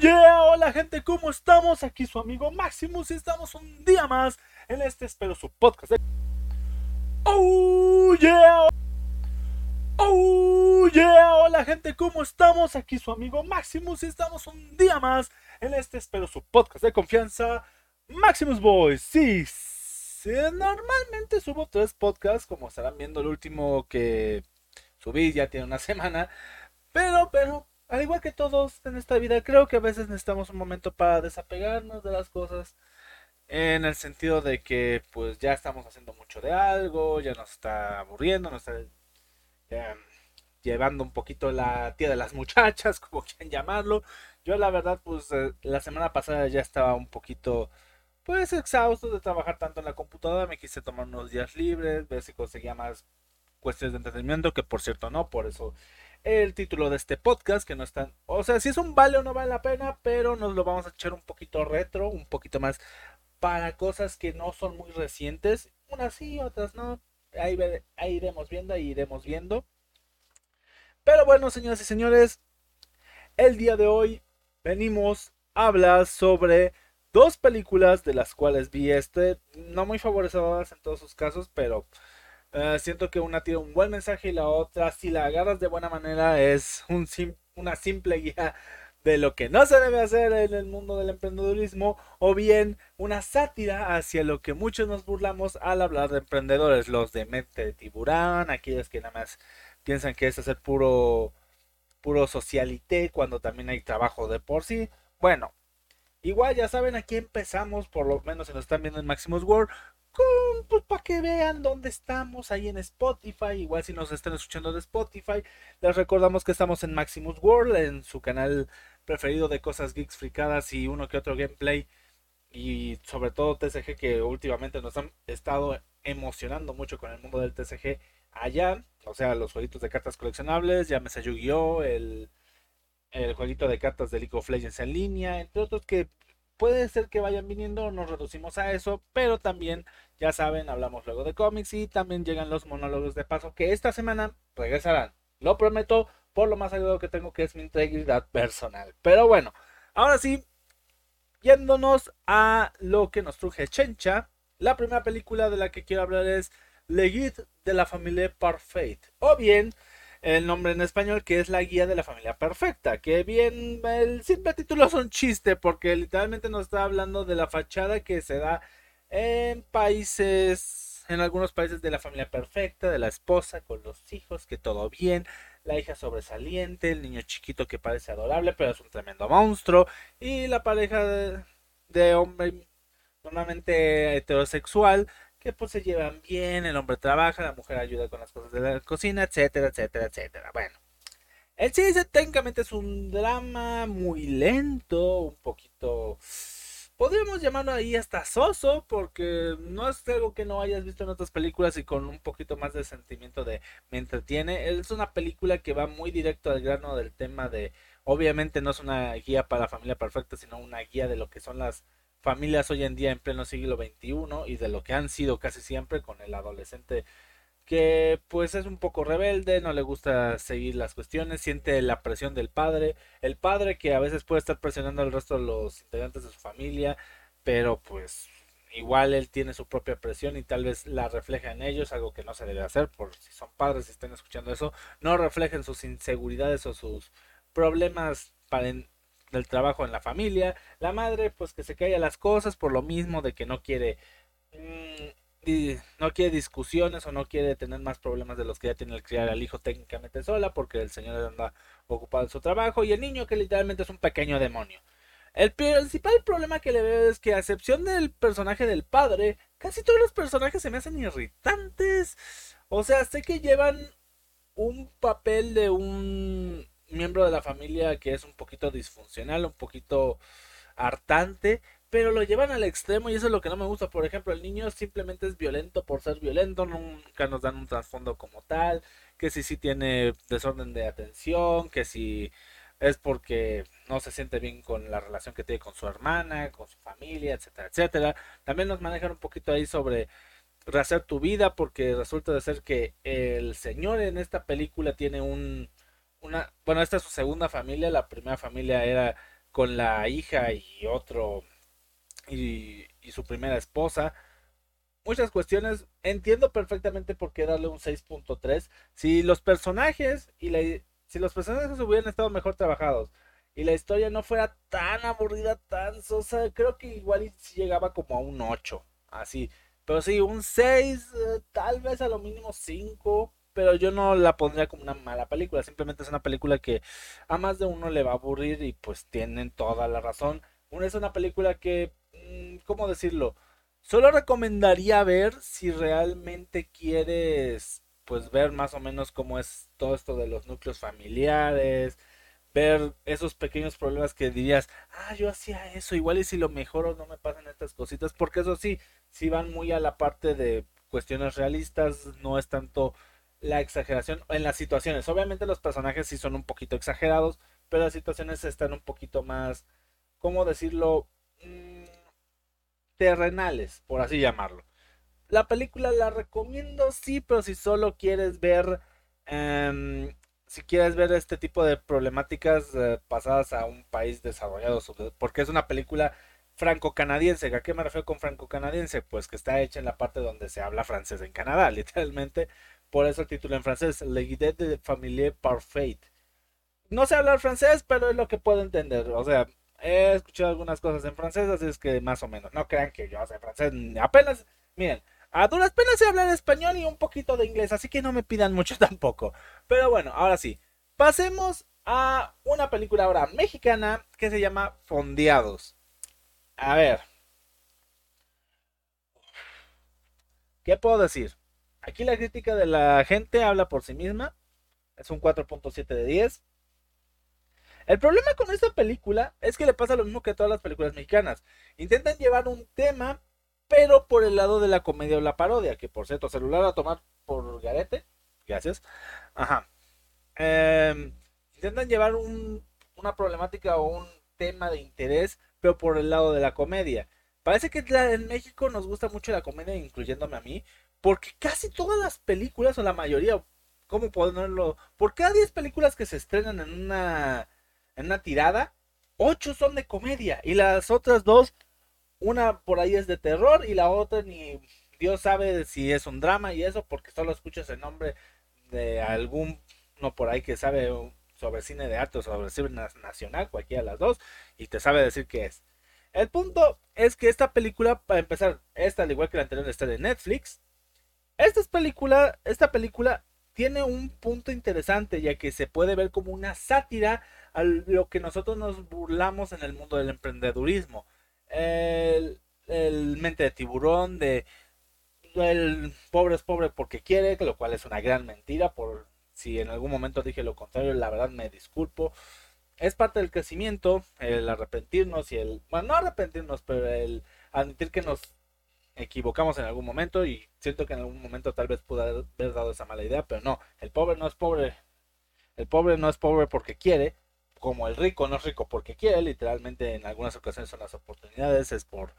yeah, hola gente, ¿cómo estamos? Aquí su amigo Maximus y estamos un día más en este, espero su podcast. Oh yeah, oh yeah, hola gente, ¿cómo estamos? Aquí su amigo Maximus y estamos un día más en este, espero su podcast de confianza, Maximus Boys. Sí, normalmente subo tres podcasts, como estarán viendo el último que subí ya tiene una semana, pero, pero al igual que todos en esta vida, creo que a veces necesitamos un momento para desapegarnos de las cosas. En el sentido de que pues ya estamos haciendo mucho de algo, ya nos está aburriendo, nos está llevando un poquito la tía de las muchachas, como quieran llamarlo. Yo la verdad pues eh, la semana pasada ya estaba un poquito pues exhausto de trabajar tanto en la computadora, me quise tomar unos días libres, ver si conseguía más cuestiones de entretenimiento, que por cierto no, por eso el título de este podcast, que no están, o sea, si es un vale o no vale la pena, pero nos lo vamos a echar un poquito retro, un poquito más para cosas que no son muy recientes, unas sí, otras no, ahí, ahí iremos viendo, ahí iremos viendo. Pero bueno, señoras y señores, el día de hoy venimos a hablar sobre dos películas de las cuales vi este, no muy favorecedoras en todos sus casos, pero eh, siento que una tiene un buen mensaje y la otra, si la agarras de buena manera, es un una simple guía de lo que no se debe hacer en el mundo del emprendedurismo o bien una sátira hacia lo que muchos nos burlamos al hablar de emprendedores, los de mente de tiburón, aquellos que nada más piensan que es hacer puro puro socialité cuando también hay trabajo de por sí. Bueno, igual ya saben aquí empezamos, por lo menos se nos están viendo en Maximus World pues para que vean dónde estamos ahí en Spotify. Igual si nos están escuchando de Spotify, les recordamos que estamos en Maximus World, en su canal preferido de cosas geeks fricadas y uno que otro gameplay. Y sobre todo TCG que últimamente nos han estado emocionando mucho con el mundo del TCG allá. O sea, los jueguitos de cartas coleccionables, llámese Yu-Gi-Oh! El, el jueguito de cartas de League of Legends en línea, entre otros que puede ser que vayan viniendo, nos reducimos a eso, pero también, ya saben, hablamos luego de cómics y también llegan los monólogos de paso que esta semana regresarán. Lo prometo por lo más sagrado que tengo que es mi integridad personal. Pero bueno, ahora sí, yéndonos a lo que nos truje Chencha, la primera película de la que quiero hablar es Le Guide de la familia Parfait, o bien el nombre en español que es la guía de la familia perfecta. Que bien, el simple título es un chiste porque literalmente nos está hablando de la fachada que se da en países, en algunos países de la familia perfecta, de la esposa con los hijos, que todo bien, la hija sobresaliente, el niño chiquito que parece adorable pero es un tremendo monstruo y la pareja de, de hombre normalmente heterosexual que pues se llevan bien, el hombre trabaja, la mujer ayuda con las cosas de la cocina, etcétera, etcétera, etcétera. Bueno, el sí técnicamente es un drama muy lento, un poquito... Podríamos llamarlo ahí hasta soso, porque no es algo que no hayas visto en otras películas y con un poquito más de sentimiento de me entretiene. Es una película que va muy directo al grano del tema de, obviamente no es una guía para la familia perfecta, sino una guía de lo que son las familias hoy en día en pleno siglo XXI y de lo que han sido casi siempre con el adolescente que pues es un poco rebelde, no le gusta seguir las cuestiones, siente la presión del padre, el padre que a veces puede estar presionando al resto de los integrantes de su familia, pero pues igual él tiene su propia presión y tal vez la refleja en ellos, algo que no se debe hacer, por si son padres y están escuchando eso, no reflejen sus inseguridades o sus problemas para del trabajo en la familia, la madre pues que se calla las cosas por lo mismo de que no quiere mm, no quiere discusiones o no quiere tener más problemas de los que ya tiene el criar al hijo técnicamente sola porque el señor anda ocupado en su trabajo y el niño que literalmente es un pequeño demonio. El principal problema que le veo es que a excepción del personaje del padre, casi todos los personajes se me hacen irritantes. O sea, sé que llevan un papel de un miembro de la familia que es un poquito disfuncional, un poquito hartante, pero lo llevan al extremo y eso es lo que no me gusta. Por ejemplo, el niño simplemente es violento por ser violento, nunca nos dan un trasfondo como tal, que si sí tiene desorden de atención, que si es porque no se siente bien con la relación que tiene con su hermana, con su familia, etcétera, etcétera. También nos manejan un poquito ahí sobre rehacer tu vida porque resulta de ser que el señor en esta película tiene un una, bueno, esta es su segunda familia, la primera familia era con la hija y otro y, y su primera esposa. Muchas cuestiones. Entiendo perfectamente por qué darle un 6.3. Si los personajes y la, si los personajes hubieran estado mejor trabajados y la historia no fuera tan aburrida, tan sosa, creo que igual llegaba como a un 8. Así. Pero sí, un 6, eh, tal vez a lo mínimo 5 pero yo no la pondría como una mala película, simplemente es una película que a más de uno le va a aburrir y pues tienen toda la razón. Es una película que, mm, ¿cómo decirlo? Solo recomendaría ver si realmente quieres pues ver más o menos cómo es todo esto de los núcleos familiares, ver esos pequeños problemas que dirías, ah, yo hacía eso, igual y si lo mejoro no me pasan estas cositas, porque eso sí, sí van muy a la parte de cuestiones realistas, no es tanto la exageración en las situaciones. Obviamente los personajes sí son un poquito exagerados, pero las situaciones están un poquito más, ¿cómo decirlo? Mm, terrenales, por así llamarlo. La película la recomiendo, sí, pero si solo quieres ver, em, si quieres ver este tipo de problemáticas eh, pasadas a un país desarrollado, porque es una película franco-canadiense. ¿A qué me refiero con franco-canadiense? Pues que está hecha en la parte donde se habla francés en Canadá, literalmente. Por eso el título en francés, Le Guide de Famille Parfait. No sé hablar francés, pero es lo que puedo entender. O sea, he escuchado algunas cosas en francés, así es que más o menos. No crean que yo sé francés. Apenas, miren, a duras penas sé hablar español y un poquito de inglés, así que no me pidan mucho tampoco. Pero bueno, ahora sí. Pasemos a una película ahora mexicana que se llama Fondeados. A ver. ¿Qué puedo decir? Aquí la crítica de la gente habla por sí misma. Es un 4.7 de 10. El problema con esta película es que le pasa lo mismo que a todas las películas mexicanas. Intentan llevar un tema, pero por el lado de la comedia o la parodia. Que por cierto, celular a tomar por garete. Gracias. Ajá. Em, intentan llevar una problemática o un tema de interés, pero por el lado de la comedia. Parece que en México nos gusta mucho la comedia, incluyéndome a mí, porque casi todas las películas, o la mayoría, ¿cómo ponerlo? Por cada 10 películas que se estrenan en una, en una tirada, 8 son de comedia. Y las otras dos, una por ahí es de terror y la otra ni Dios sabe si es un drama y eso, porque solo escuchas el nombre de algún no por ahí que sabe sobre cine de arte o sobre cine nacional, cualquiera de las dos, y te sabe decir qué es. El punto es que esta película, para empezar, esta al igual que la anterior está de Netflix, esta película, tiene un punto interesante, ya que se puede ver como una sátira a lo que nosotros nos burlamos en el mundo del emprendedurismo. El, mente de tiburón, de el pobre es pobre porque quiere, lo cual es una gran mentira. Por si en algún momento dije lo contrario, la verdad me disculpo. Es parte del crecimiento, el arrepentirnos y el, bueno, no arrepentirnos, pero el admitir que nos equivocamos en algún momento y siento que en algún momento tal vez pude haber dado esa mala idea, pero no, el pobre no es pobre, el pobre no es pobre porque quiere, como el rico no es rico porque quiere, literalmente en algunas ocasiones son las oportunidades, es por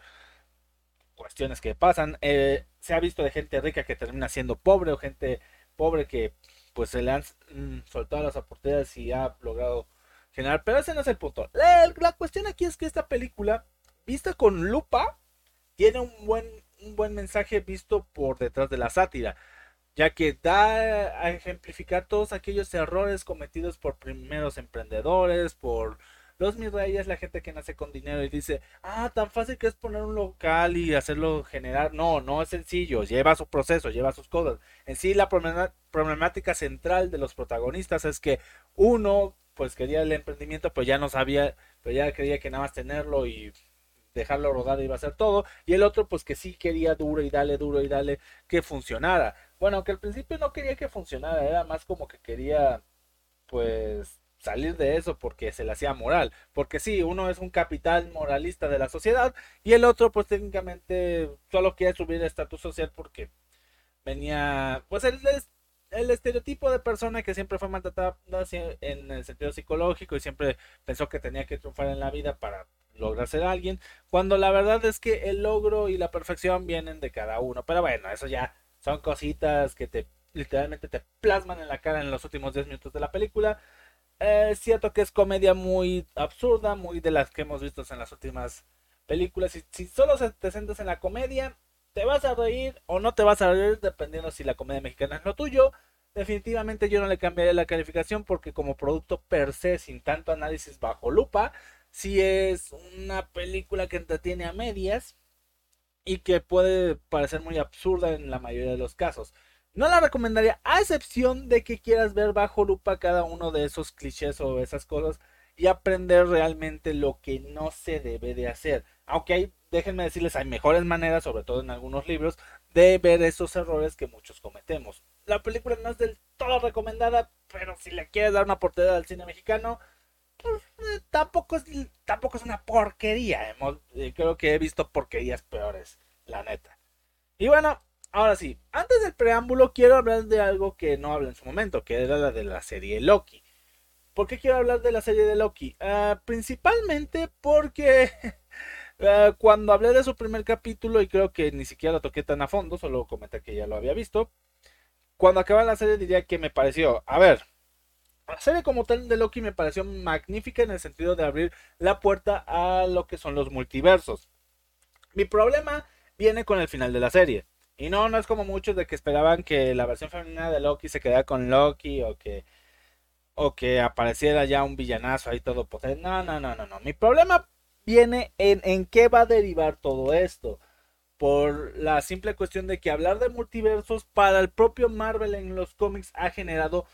cuestiones que pasan, eh, se ha visto de gente rica que termina siendo pobre o gente pobre que pues se le han mm, soltado las oportunidades y ha logrado generar, pero ese no es el punto. la cuestión aquí es que esta película, vista con lupa, tiene un buen un buen mensaje visto por detrás de la sátira, ya que da a ejemplificar todos aquellos errores cometidos por primeros emprendedores, por los mis reyes, la gente que nace con dinero y dice, ah, tan fácil que es poner un local y hacerlo generar. No, no es sencillo, lleva su proceso, lleva sus cosas. En sí, la problemática central de los protagonistas es que uno, pues quería el emprendimiento, pero ya no sabía, pero ya creía que nada más tenerlo y dejarlo rodar iba a ser todo. Y el otro, pues que sí quería duro y dale, duro y dale, que funcionara. Bueno, aunque al principio no quería que funcionara, era más como que quería, pues, salir de eso porque se le hacía moral. Porque sí, uno es un capital moralista de la sociedad y el otro, pues técnicamente, solo quiere subir el estatus social porque venía, pues, el, el estereotipo de persona que siempre fue maltratada en el sentido psicológico y siempre pensó que tenía que triunfar en la vida para lograr ser alguien, cuando la verdad es que el logro y la perfección vienen de cada uno. Pero bueno, eso ya son cositas que te literalmente te plasman en la cara en los últimos 10 minutos de la película. Es cierto que es comedia muy absurda, muy de las que hemos visto en las últimas películas. Y si solo te centras en la comedia, te vas a reír o no te vas a reír, dependiendo si la comedia mexicana es lo tuyo. Definitivamente yo no le cambiaría la calificación porque como producto per se, sin tanto análisis bajo lupa, si es una película que entretiene a medias y que puede parecer muy absurda en la mayoría de los casos. No la recomendaría a excepción de que quieras ver bajo lupa cada uno de esos clichés o esas cosas y aprender realmente lo que no se debe de hacer. Aunque hay, déjenme decirles, hay mejores maneras, sobre todo en algunos libros, de ver esos errores que muchos cometemos. La película no es del todo recomendada, pero si le quieres dar una oportunidad al cine mexicano, tampoco, es, tampoco es una porquería. Eh, creo que he visto porquerías peores, la neta. Y bueno, ahora sí, antes del preámbulo quiero hablar de algo que no hablé en su momento, que era la de la serie Loki. ¿Por qué quiero hablar de la serie de Loki? Ah, principalmente porque ah, cuando hablé de su primer capítulo, y creo que ni siquiera lo toqué tan a fondo, solo comenté que ya lo había visto. Cuando acaba la serie diría que me pareció, a ver, la serie como tal de Loki me pareció magnífica en el sentido de abrir la puerta a lo que son los multiversos. Mi problema viene con el final de la serie. Y no, no es como muchos de que esperaban que la versión femenina de Loki se quedara con Loki o que o que apareciera ya un villanazo ahí todo potente. No, no, no, no, no. Mi problema viene en, en qué va a derivar todo esto. Por la simple cuestión de que hablar de multiversos para el propio Marvel en los cómics ha generado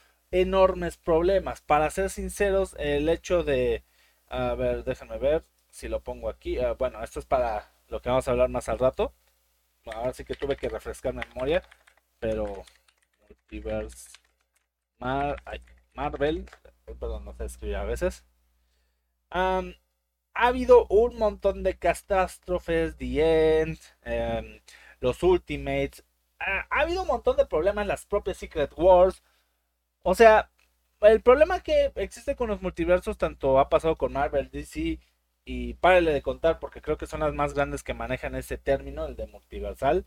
enormes problemas. Para ser sinceros, el hecho de... A ver, déjenme ver si lo pongo aquí. Ah, bueno, esto es para lo que vamos a hablar más al rato. Ahora sí que tuve que refrescar la memoria. Pero... Multiverse... Mar... Marvel, perdón, no sé escribir a veces. ha habido un montón de catástrofes, The End, em, los Ultimates. Ha, habido un montón de problemas en las propias Secret Wars. O sea, el problema que existe con los multiversos, tanto ha pasado con Marvel, DC y párale de contar porque creo que son las más grandes que manejan ese término, el de multiversal.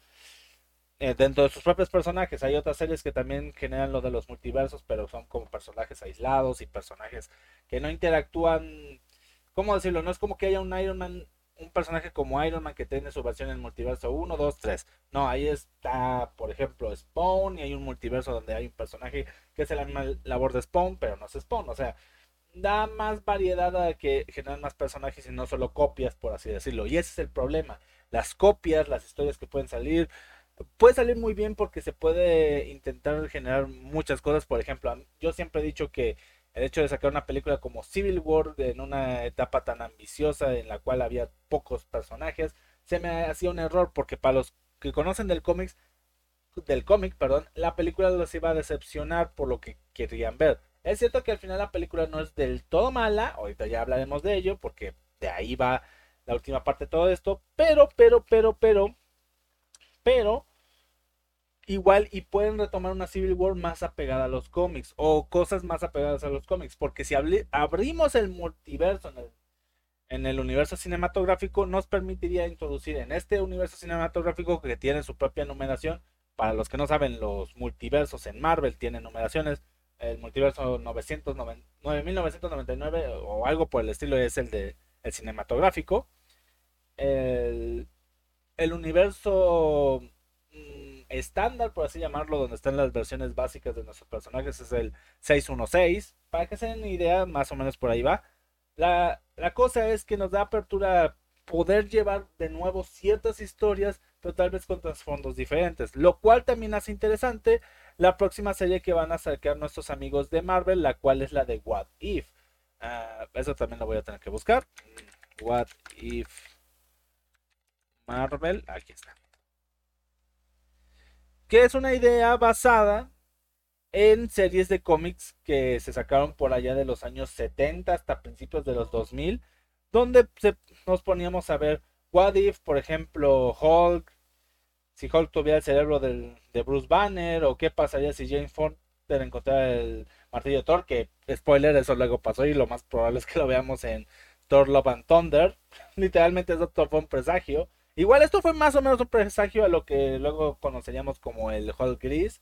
Eh, dentro de sus propios personajes. Hay otras series que también generan lo de los multiversos, pero son como personajes aislados y personajes que no interactúan. ¿Cómo decirlo? No es como que haya un Iron Man, un personaje como Iron Man que tiene su versión en multiverso 1, 2, 3. No, ahí está, por ejemplo, Spawn y hay un multiverso donde hay un personaje que es la misma labor de Spawn, pero no es Spawn. O sea, da más variedad a que generan más personajes y no solo copias, por así decirlo. Y ese es el problema. Las copias, las historias que pueden salir, puede salir muy bien porque se puede intentar generar muchas cosas. Por ejemplo, yo siempre he dicho que el hecho de sacar una película como Civil War en una etapa tan ambiciosa en la cual había pocos personajes, se me hacía un error porque para los que conocen del cómics, del cómic, perdón, la película los iba a decepcionar por lo que querían ver. Es cierto que al final la película no es del todo mala, ahorita ya hablaremos de ello porque de ahí va la última parte de todo esto, pero, pero, pero, pero, pero igual y pueden retomar una Civil War más apegada a los cómics o cosas más apegadas a los cómics, porque si abrimos el multiverso en el, universo cinematográfico, nos permitiría introducir en este universo cinematográfico que tiene su propia numeración. Para los que no saben, los multiversos en Marvel tienen numeraciones. El multiverso 9999 o algo por el estilo es el de el cinematográfico. El, universo estándar, por así llamarlo, donde están las versiones básicas de nuestros personajes, es el 616. Para que se den idea, más o menos por ahí va. La, la cosa es que nos da apertura a poder llevar de nuevo ciertas historias, pero tal vez con trasfondos diferentes. Lo cual también hace interesante la próxima serie que van a sacar nuestros amigos de Marvel, la cual es la de What If. Ah, eso también lo voy a tener que buscar. What If Marvel, aquí está. Que es una idea basada en series de cómics que se sacaron por allá de los años 70 hasta principios de los 2000, donde nos poníamos a ver What If, por ejemplo, Hulk, si Hulk tuviera el cerebro de Bruce Banner, o qué pasaría si James Fonda encontrara el martillo de Thor, que spoiler, eso luego pasó y lo más probable es que lo veamos en Thor Love and Thunder. Literalmente es Doctor un presagio. Igual esto fue más o menos un presagio a lo que luego conoceríamos como el Hulk Gris.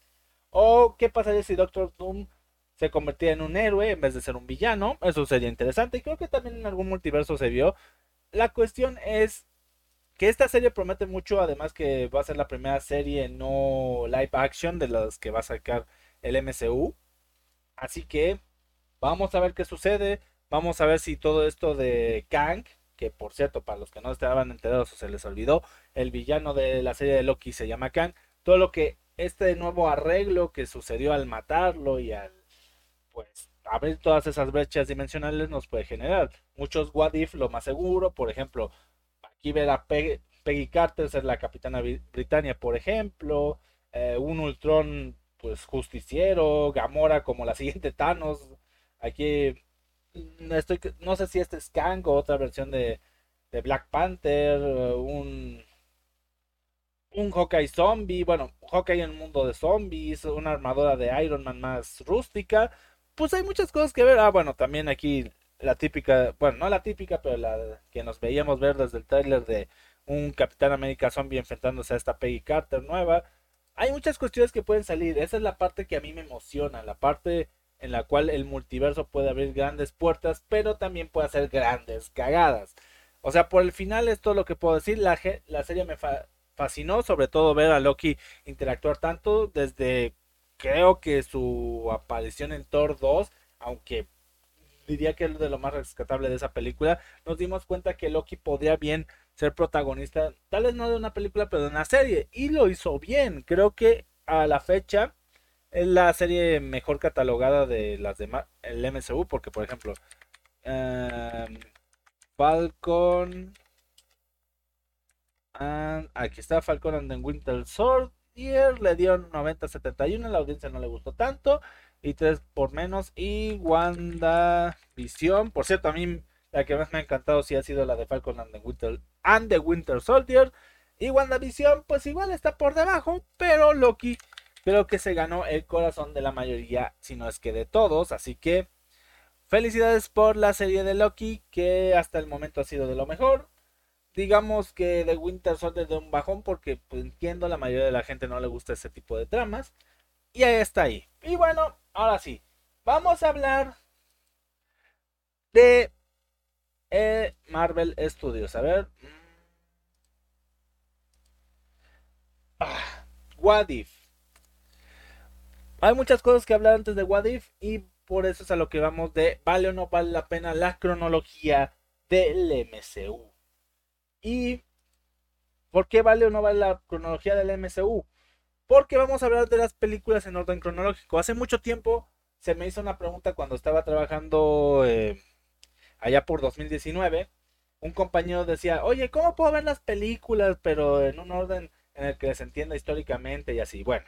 O qué pasaría si Doctor Doom se convertía en un héroe en vez de ser un villano. Eso sería interesante y creo que también en algún multiverso se vio. La cuestión es que esta serie promete mucho, además que va a ser la primera serie no live action de las que va a sacar el MCU. Así que vamos a ver qué sucede. Vamos a ver si todo esto de Kang, que por cierto, para los que no estaban enterados o se les olvidó, el villano de la serie de Loki se llama Kang. Todo lo que este nuevo arreglo que sucedió al matarlo y al pues abrir todas esas brechas dimensionales nos puede generar muchos what if, lo más seguro, por ejemplo, aquí ver a Peggy Carter ser la capitana Britannia, por ejemplo, eh, un Ultron pues justiciero, Gamora como la siguiente Thanos, aquí estoy no sé si este es Kang o otra versión de, Black Panther, un un Hawkeye zombie, bueno, Hawkeye en un mundo de zombies, una armadura de Iron Man más rústica, pues hay muchas cosas que ver. Ah, bueno, también aquí la típica, bueno, no la típica, pero la que nos veíamos ver desde el trailer de un Capitán América zombie enfrentándose a esta Peggy Carter nueva. Hay muchas cuestiones que pueden salir. Esa es la parte que a mí me emociona, la parte en la cual el multiverso puede abrir grandes puertas, pero también puede hacer grandes cagadas. O sea, por el final es todo lo que puedo decir. La, la serie me fascinó, sobre todo ver a Loki interactuar tanto desde creo que su aparición en Thor 2, aunque diría que es de lo más rescatable de esa película, nos dimos cuenta que Loki podría bien ser protagonista, tal vez no de una película, pero de una serie, y lo hizo bien. Creo que a la fecha es la serie mejor catalogada de las demás, el MCU, porque por ejemplo, em, Falcon, aquí está Falcon and the Winter Sword, le dio 90-71, la audiencia no le gustó tanto. Y 3 por menos. Y Wanda Visión. Por cierto, a mí la que más me ha encantado sí ha sido la de Falcon and the Winter, and the Winter Soldier. Y WandaVision, pues igual está por debajo. Pero Loki creo que se ganó el corazón de la mayoría, si no es que de todos. Así que felicidades por la serie de Loki, que hasta el momento ha sido de lo mejor. Digamos que de Winter Soldier de un bajón porque pues, entiendo la mayoría de la gente no le gusta ese tipo de tramas. Y ahí está ahí. Y bueno ahora sí vamos a hablar de eh, Marvel Studios. A ver. Ah, What If hay muchas cosas que hablar antes de What If y por eso es a lo que vamos de vale o no vale la pena la cronología del MCU ¿Y por qué vale o no vale la cronología del MCU? Porque vamos a hablar de las películas en orden cronológico. Hace mucho tiempo se me hizo una pregunta cuando estaba trabajando eh, allá por 2019. Un compañero decía, oye, ¿cómo puedo ver las películas pero en un orden en el que se entienda históricamente y así? Bueno,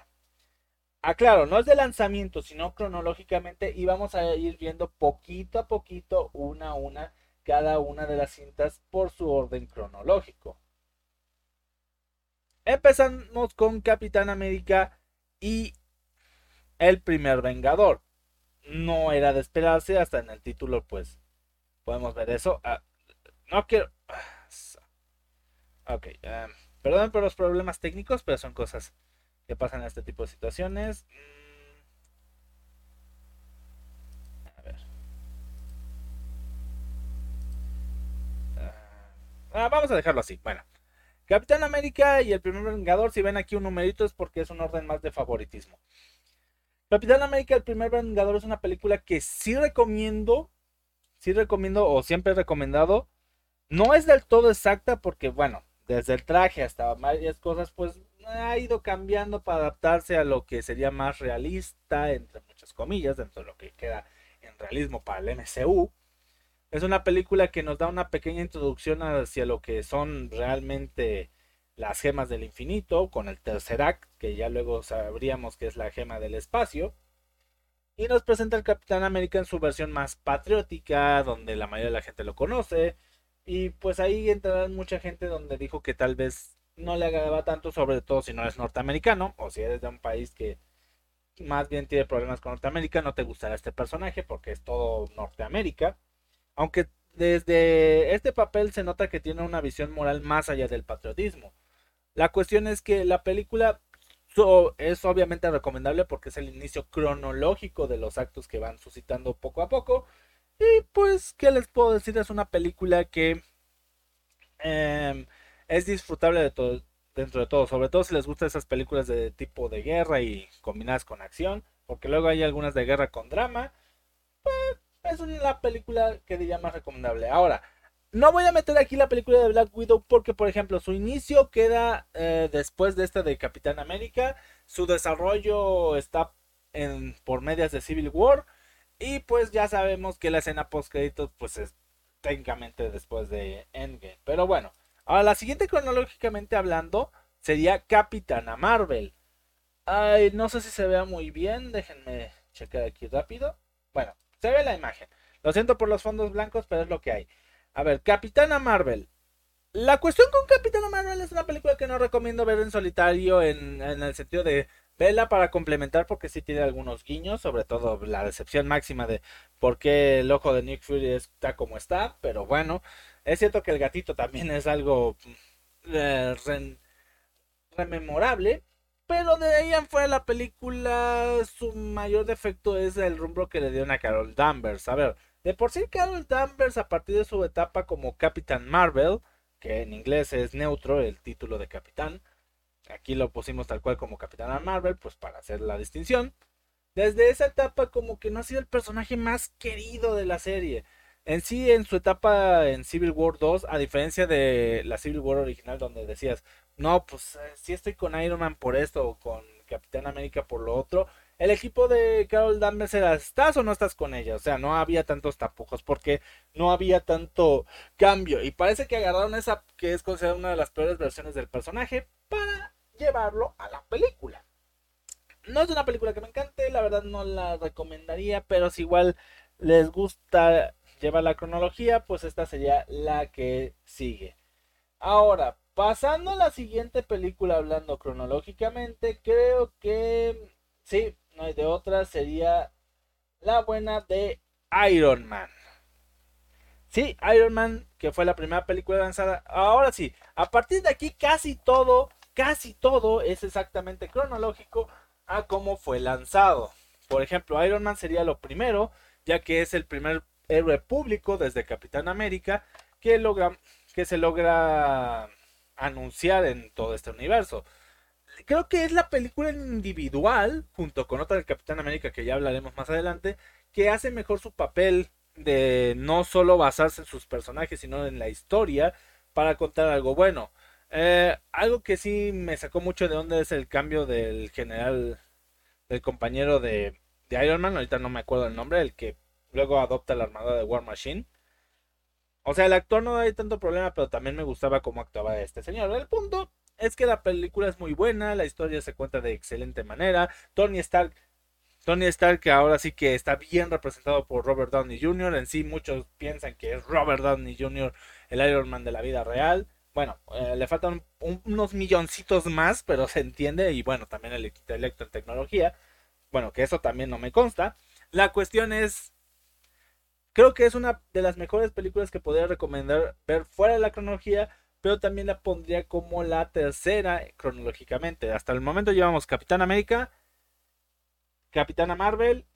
aclaro, no es de lanzamiento, sino cronológicamente y vamos a ir viendo poquito a poquito, una a una, cada una de las cintas por su orden cronológico. Empezamos con Capitán América y el primer Vengador. No era de esperarse, hasta en el título pues podemos ver eso. Ah, no quiero... Ok, um, perdón por los problemas técnicos, pero son cosas que pasan este tipo de situaciones. Ah, vamos a dejarlo así. Bueno. Capitán América y el primer Vengador, si ven aquí un numerito es porque es un orden más de favoritismo. Capitán América, el primer Vengador es una película que sí recomiendo, sí recomiendo o siempre he recomendado. No es del todo exacta porque, bueno, desde el traje hasta varias cosas, pues ha ido cambiando para adaptarse a lo que sería más realista, entre muchas comillas, dentro de lo que queda en realismo para el MCU. Es una película que nos da una pequeña introducción hacia lo que son realmente las gemas del infinito, con el tercer act, que ya luego sabríamos que es la gema del espacio. Y nos presenta el Capitán América en su versión más patriótica, donde la mayoría de la gente lo conoce. Y pues ahí entrará mucha gente donde dijo que tal vez no le agradaba tanto, sobre todo si no eres norteamericano, o si eres de un país que más bien tiene problemas con Norteamérica, no te gustará este personaje porque es todo Norteamérica. Aunque desde este papel se nota que tiene una visión moral más allá del patriotismo. La cuestión es que la película, es obviamente recomendable porque es el inicio cronológico de los actos que van suscitando poco a poco. Y pues, ¿qué les puedo decir? Es una película que em, es disfrutable de todo, dentro de todo. Sobre todo si les gustan esas películas de tipo de guerra y combinadas con acción. Porque luego hay algunas de guerra con drama. Pues es una película que diría más recomendable. Ahora, no voy a meter aquí la película de Black Widow porque, por ejemplo, su inicio queda eh, después de esta de Capitán América. Su desarrollo está en, por medias de Civil War. Y pues ya sabemos que la escena post créditos pues es técnicamente después de Endgame. Pero bueno, ahora la siguiente cronológicamente hablando sería Capitana Marvel. Ay, no sé si se vea muy bien, déjenme checar aquí rápido. Bueno, se ve la imagen. Lo siento por los fondos blancos, pero es lo que hay. A ver, Capitana Marvel. La cuestión con Capitana Marvel es una película que no recomiendo ver en solitario en, el sentido de verla para complementar porque sí tiene algunos guiños, sobre todo la decepción máxima de por qué el ojo de Nick Fury está como está, pero bueno, es cierto que el gatito también es algo eh, rememorable, pero de ahí en fuera la película su mayor defecto es el rumbo que le dio a Carol Danvers. A ver, de por sí, Carol Danvers, a partir de su etapa como Capitán Marvel, que en inglés es neutro el título de capitán, aquí lo pusimos tal cual como Capitana Marvel, pues para hacer la distinción. Desde esa etapa como que no ha sido el personaje más querido de la serie. En sí, en su etapa en Civil War 2, a diferencia de la Civil War original donde decías, no, pues eh, si estoy con Iron Man por esto o con Capitán América por lo otro, el equipo de Carol Danvers era, ¿estás o no estás con ella? O sea, no había tantos tapujos porque no había tanto cambio. Y parece que agarraron esa que es considerada una de las peores versiones del personaje para llevarlo a la película. No es una película que me encante, la verdad no la recomendaría, pero si igual les gusta llevar la cronología, pues esta sería la que sigue. Ahora, pasando a la siguiente película hablando cronológicamente, creo que sí, no hay de otra, sería la buena de Iron Man. Sí, Iron Man, que fue la primera película lanzada. Ahora sí, a partir de aquí casi todo, casi todo es exactamente cronológico a cómo fue lanzado. Por ejemplo, Iron Man sería lo primero, ya que es el primer héroe público desde Capitán América que que se logra anunciar en todo este universo creo que es la película individual, junto con otra del Capitán América que ya hablaremos más adelante, que hace mejor su papel de no solo basarse en sus personajes, sino en la historia para contar algo bueno. Eh, algo que sí me sacó mucho de onda es el cambio del general, del compañero de, de Iron Man, ahorita no me acuerdo el nombre, el que luego adopta la armadura de War Machine. O sea, el actor no hay tanto problema, pero también me gustaba cómo actuaba este señor. El punto es que la película es muy buena, la historia se cuenta de excelente manera. Tony Stark, Tony Stark que ahora sí que está bien representado por Robert Downey Jr. En sí muchos piensan que es Robert Downey Jr. el Iron Man de la vida real. Bueno, eh, le faltan unos milloncitos más, pero se entiende. Y bueno, también el intelecto en tecnología. Bueno, que eso también no me consta. La cuestión es creo que es una de las mejores películas que podría recomendar ver fuera de la cronología pero también la pondría como la tercera cronológicamente. Hasta el momento llevamos Capitán América, Capitana Marvel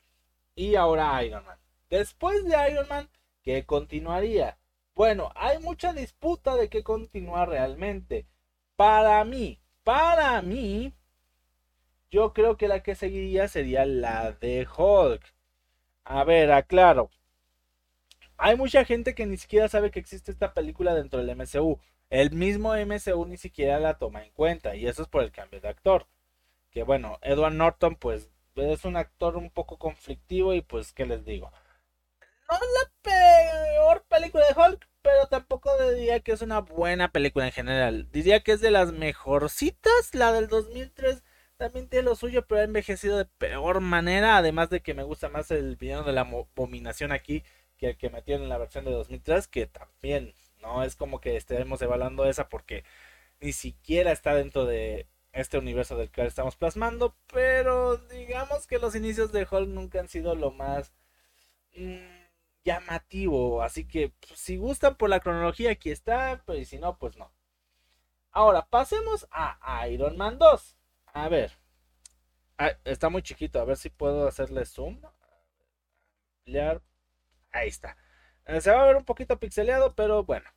y ahora Iron Man. Después de Iron Man, ¿qué continuaría? Bueno, hay mucha disputa de qué continuar realmente. Para mí, para mí, yo creo que la que seguiría sería la de Hulk. A ver, aclaro. Hay mucha gente que ni siquiera sabe que existe esta película dentro del MCU. El mismo MCU ni siquiera la toma en cuenta y eso es por el cambio de actor. Que bueno, Edward Norton pues es un actor un poco conflictivo y pues qué les digo. No es la peor película de Hulk, pero tampoco diría que es una buena película en general. Diría que es de las mejorcitas, la del 2003 también tiene lo suyo, pero ha envejecido de peor manera. Además de que me gusta más el villano de la abominación aquí que el que metieron en la versión de 2003, que también no es como que estemos evaluando esa porque ni siquiera está dentro de este universo del que estamos plasmando. Pero digamos que los inicios de Hulk nunca han sido lo más mm, llamativo. Así que pues, si gustan por la cronología, aquí está. Pero si no, pues no. Ahora pasemos a Iron Man 2. A ver, Ah, está muy chiquito, a ver si puedo hacerle zoom. Ahí está. Eh, se va a ver un poquito pixeleado, pero bueno.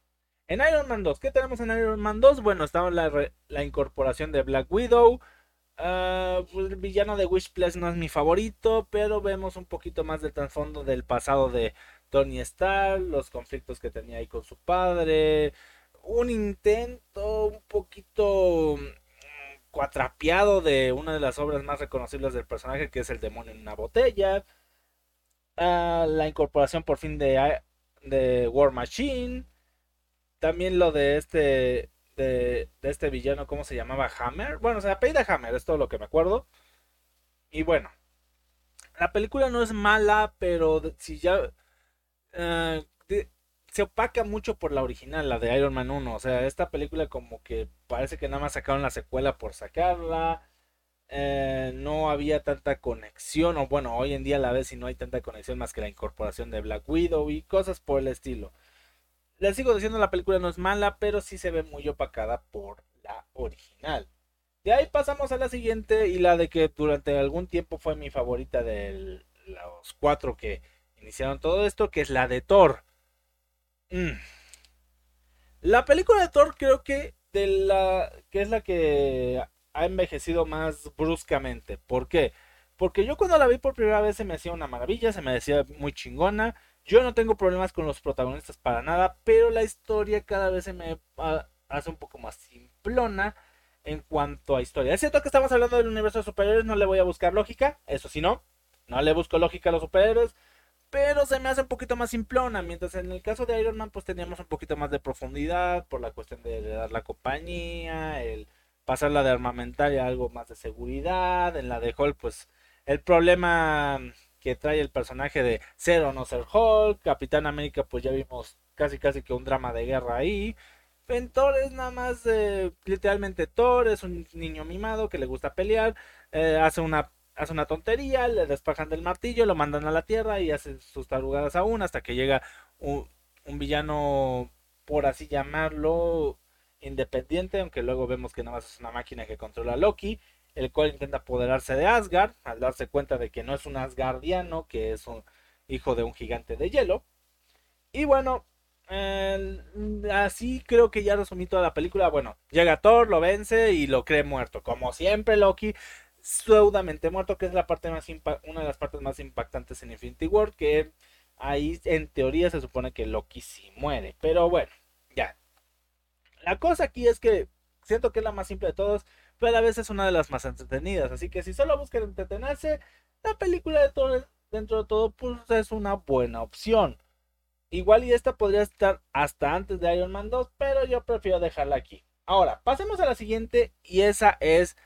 En Iron Man 2, ¿qué tenemos en Iron Man 2? Bueno, estaba la, incorporación de Black Widow. Ah, pues, el villano de Wish Plus no es mi favorito, pero vemos un poquito más del trasfondo del pasado de Tony Stark, los conflictos que tenía ahí con su padre, un intento un poquito mm, cuatrapeado de una de las obras más reconocibles del personaje, que es el demonio en una botella, la incorporación por fin de, de War Machine, también lo de este de, este villano, ¿cómo se llamaba? Hammer. Bueno, se apellida Hammer, es todo lo que me acuerdo. Y bueno, la película no es mala, pero si ya... Eh, se opaca mucho por la original, la de Iron Man 1. O sea, esta película como que parece que nada más sacaron la secuela por sacarla. Eh, no había tanta conexión, o bueno, hoy en día la vez y no hay tanta conexión más que la incorporación de Black Widow y cosas por el estilo. Les sigo diciendo, la película no es mala, pero sí se ve muy opacada por la original. De ahí pasamos a la siguiente y la de que durante algún tiempo fue mi favorita de los cuatro que iniciaron todo esto, que es la de Thor. Mm. La película de Thor creo que de la que es la que ha envejecido más bruscamente. ¿Por qué? Porque yo cuando la vi por primera vez se me hacía una maravilla, se me decía muy chingona. Yo no tengo problemas con los protagonistas para nada, pero la historia cada vez se me hace un poco más simplona en cuanto a historia. Es cierto que estamos hablando del universo de superhéroes, no le voy a buscar lógica, eso sí no, no le busco lógica a los superhéroes, pero se me hace un poquito más simplona, mientras en el caso de Iron Man pues teníamos un poquito más de profundidad por la cuestión de, dar la compañía, el pasarla de armamentaria algo más de seguridad, en la de Hulk pues el problema que trae el personaje de ser o no ser Hulk. Capitán América, pues ya vimos casi casi que un drama de guerra ahí. En Thor es nada más literalmente Thor, es un niño mimado que le gusta pelear, eh, hace una hace una tontería, le despajan del martillo, lo mandan a la tierra y hace sus tarugadas aún hasta que llega un, un villano, por así llamarlo, independiente, aunque luego vemos que nada más es una máquina que controla a Loki el cual intenta apoderarse de Asgard, al darse cuenta de que no es un Asgardiano, que es un hijo de un gigante de hielo. Y bueno, así creo que ya resumí toda la película. Bueno, llega Thor, lo vence y lo cree muerto. Como siempre, Loki, pseudamente muerto, que es la parte más una de las partes más impactantes en Infinity War, que ahí en teoría se supone que Loki sí muere. Pero bueno, ya. La cosa aquí es que siento que es la más simple de todos pero a veces es una de las más entretenidas. Así que si solo buscan entretenerse, la película de todo, dentro de todo, pues es una buena opción. Igual y esta podría estar hasta antes de Iron Man 2, pero yo prefiero dejarla aquí. Ahora, pasemos a la siguiente y esa es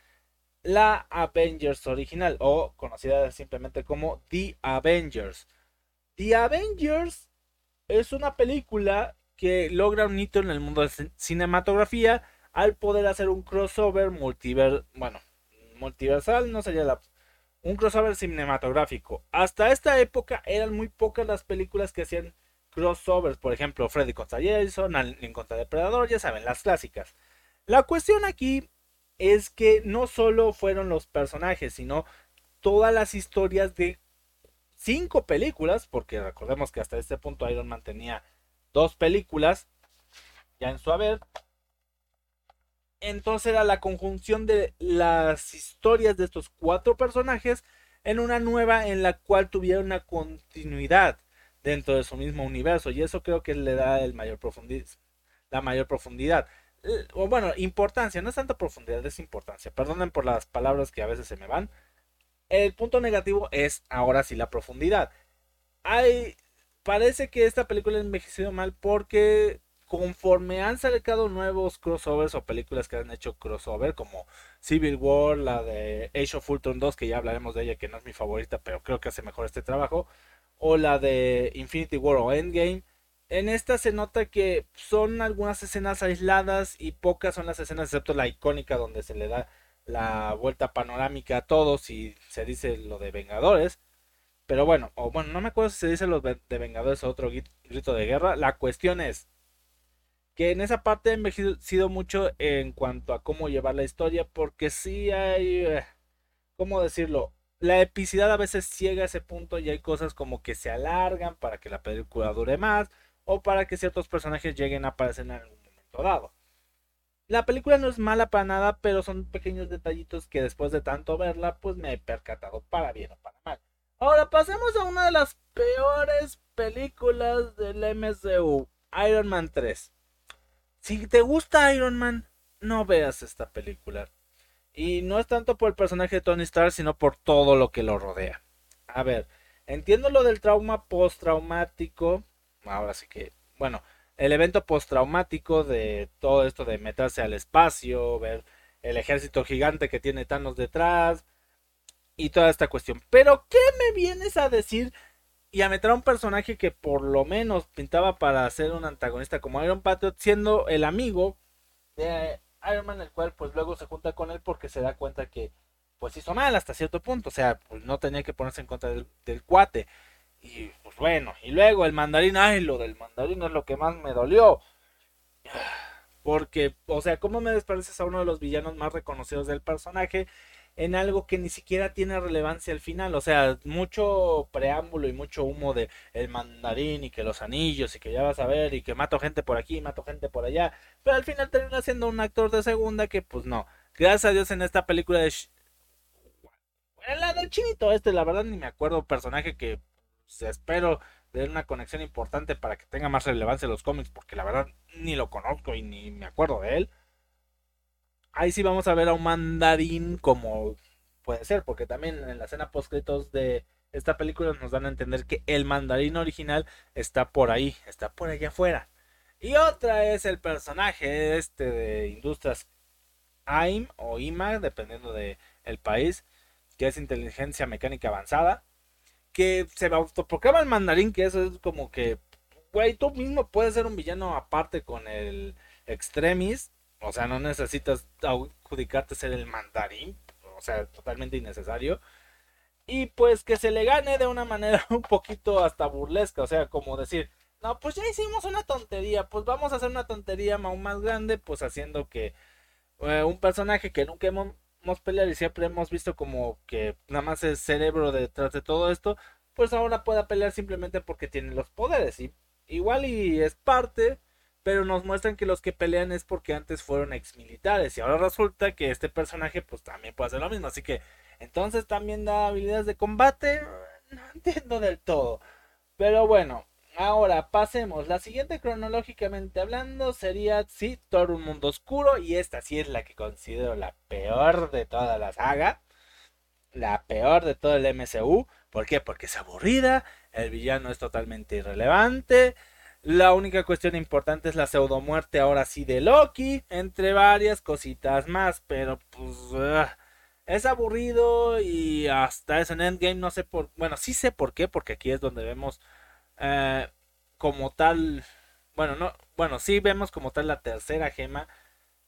la Avengers original o conocida simplemente como The Avengers. The Avengers es una película que logra un hito en el mundo de cinematografía al poder hacer un crossover multiver, bueno, multiversal no sería la un crossover cinematográfico. Hasta esta época eran muy pocas las películas que hacían crossovers, por ejemplo, Freddy contra Jason, Alien contra Depredador, ya saben, las clásicas. La cuestión aquí es que no solo fueron los personajes, sino todas las historias de cinco películas, porque recordemos que hasta este punto Iron Man tenía dos películas ya en su haber, entonces era la conjunción de las historias de estos cuatro personajes en una nueva en la cual tuviera una continuidad dentro de su mismo universo. Y eso creo que le da el mayor la mayor profundidad. O bueno, importancia, no es tanta profundidad, es importancia. Perdonen por las palabras que a veces se me van. El punto negativo es ahora sí la profundidad. Hay, parece que esta película ha envejecido mal porque conforme han sacado nuevos crossovers o películas que han hecho crossover, como Civil War, la de Age of Ultron 2, que ya hablaremos de ella, que no es mi favorita, pero creo que hace mejor este trabajo, o la de Infinity War o Endgame, en esta se nota que son algunas escenas aisladas y pocas son las escenas, excepto la icónica donde se le da la vuelta panorámica a todos y se dice lo de Vengadores. Pero bueno, o bueno, no me acuerdo si se dice lo de Vengadores o otro grito de guerra. La cuestión es, que en esa parte ha envejecido mucho en cuanto a cómo llevar la historia, porque sí hay, eh, ¿cómo decirlo? La epicidad a veces llega a ese punto y hay cosas como que se alargan para que la película dure más o para que ciertos personajes lleguen a aparecer en algún momento dado. La película no es mala para nada, pero son pequeños detallitos que después de tanto verla, pues me he percatado para bien o para mal. Ahora pasemos a una de las peores películas del MCU, Iron Man 3. Si te gusta Iron Man, no veas esta película. Y no es tanto por el personaje de Tony Stark, sino por todo lo que lo rodea. A ver, entiendo lo del trauma postraumático. Ahora sí que, bueno, el evento postraumático de todo esto de meterse al espacio, ver el ejército gigante que tiene Thanos detrás y toda esta cuestión. Pero, ¿qué me vienes a decir y a meter a un personaje que por lo menos pintaba para ser un antagonista como Iron Patriot, siendo el amigo de Iron Man, el cual pues luego se junta con él porque se da cuenta que pues hizo mal hasta cierto punto, o sea, pues no tenía que ponerse en contra del, cuate. Y pues bueno, y luego el mandarín, ay, lo del mandarín es lo que más me dolió. Porque, o sea, ¿cómo me despareces a uno de los villanos más reconocidos del personaje en algo que ni siquiera tiene relevancia al final? O sea, mucho preámbulo y mucho humo de el mandarín y que los anillos y que ya vas a ver y que mato gente por aquí, mato gente por allá. Pero al final termina siendo un actor de segunda que, pues no. Gracias a Dios en esta película de... La del chinito este, la verdad ni me acuerdo, personaje que espero de una conexión importante para que tenga más relevancia en los cómics, porque la verdad ni lo conozco y ni me acuerdo de él. Ahí sí vamos a ver a un mandarín como puede ser, porque también en la escena post de esta película nos dan a entender que el mandarín original está por ahí, está por allá afuera. Y otra es el personaje este de Industrias AIM o IMA, dependiendo del el país, que es inteligencia mecánica avanzada que se autoproclama el mandarín, que eso es como que, güey, tú mismo puedes ser un villano aparte con el extremis, o sea, no necesitas adjudicarte ser el mandarín, o sea, totalmente innecesario. Y pues que se le gane de una manera un poquito hasta burlesca, o sea, como decir, no, pues ya hicimos una tontería, pues vamos a hacer una tontería aún más grande, pues haciendo que eh, un personaje que nunca hemos hemos peleado y siempre hemos visto como que nada más es cerebro detrás de todo esto, pues ahora pueda pelear simplemente porque tiene los poderes. Y igual y es parte, pero nos muestran que los que pelean es porque antes fueron ex militares. Y ahora resulta que este personaje pues también puede hacer lo mismo. Así que entonces también da habilidades de combate. No entiendo del todo. Pero bueno, Ahora pasemos. La siguiente cronológicamente hablando sería, sí, Thor un mundo oscuro. Y esta sí es la que considero la peor de toda la saga. La peor de todo el MCU. ¿Por qué? Porque es aburrida. El villano es totalmente irrelevante. La única cuestión importante es la pseudo muerte ahora sí de Loki. Entre varias cositas más. Pero pues... es aburrido y hasta es en Endgame. No sé por... Bueno, sí sé por qué. Porque aquí es donde vemos eh, como tal, bueno, no, bueno, sí vemos como tal la tercera gema,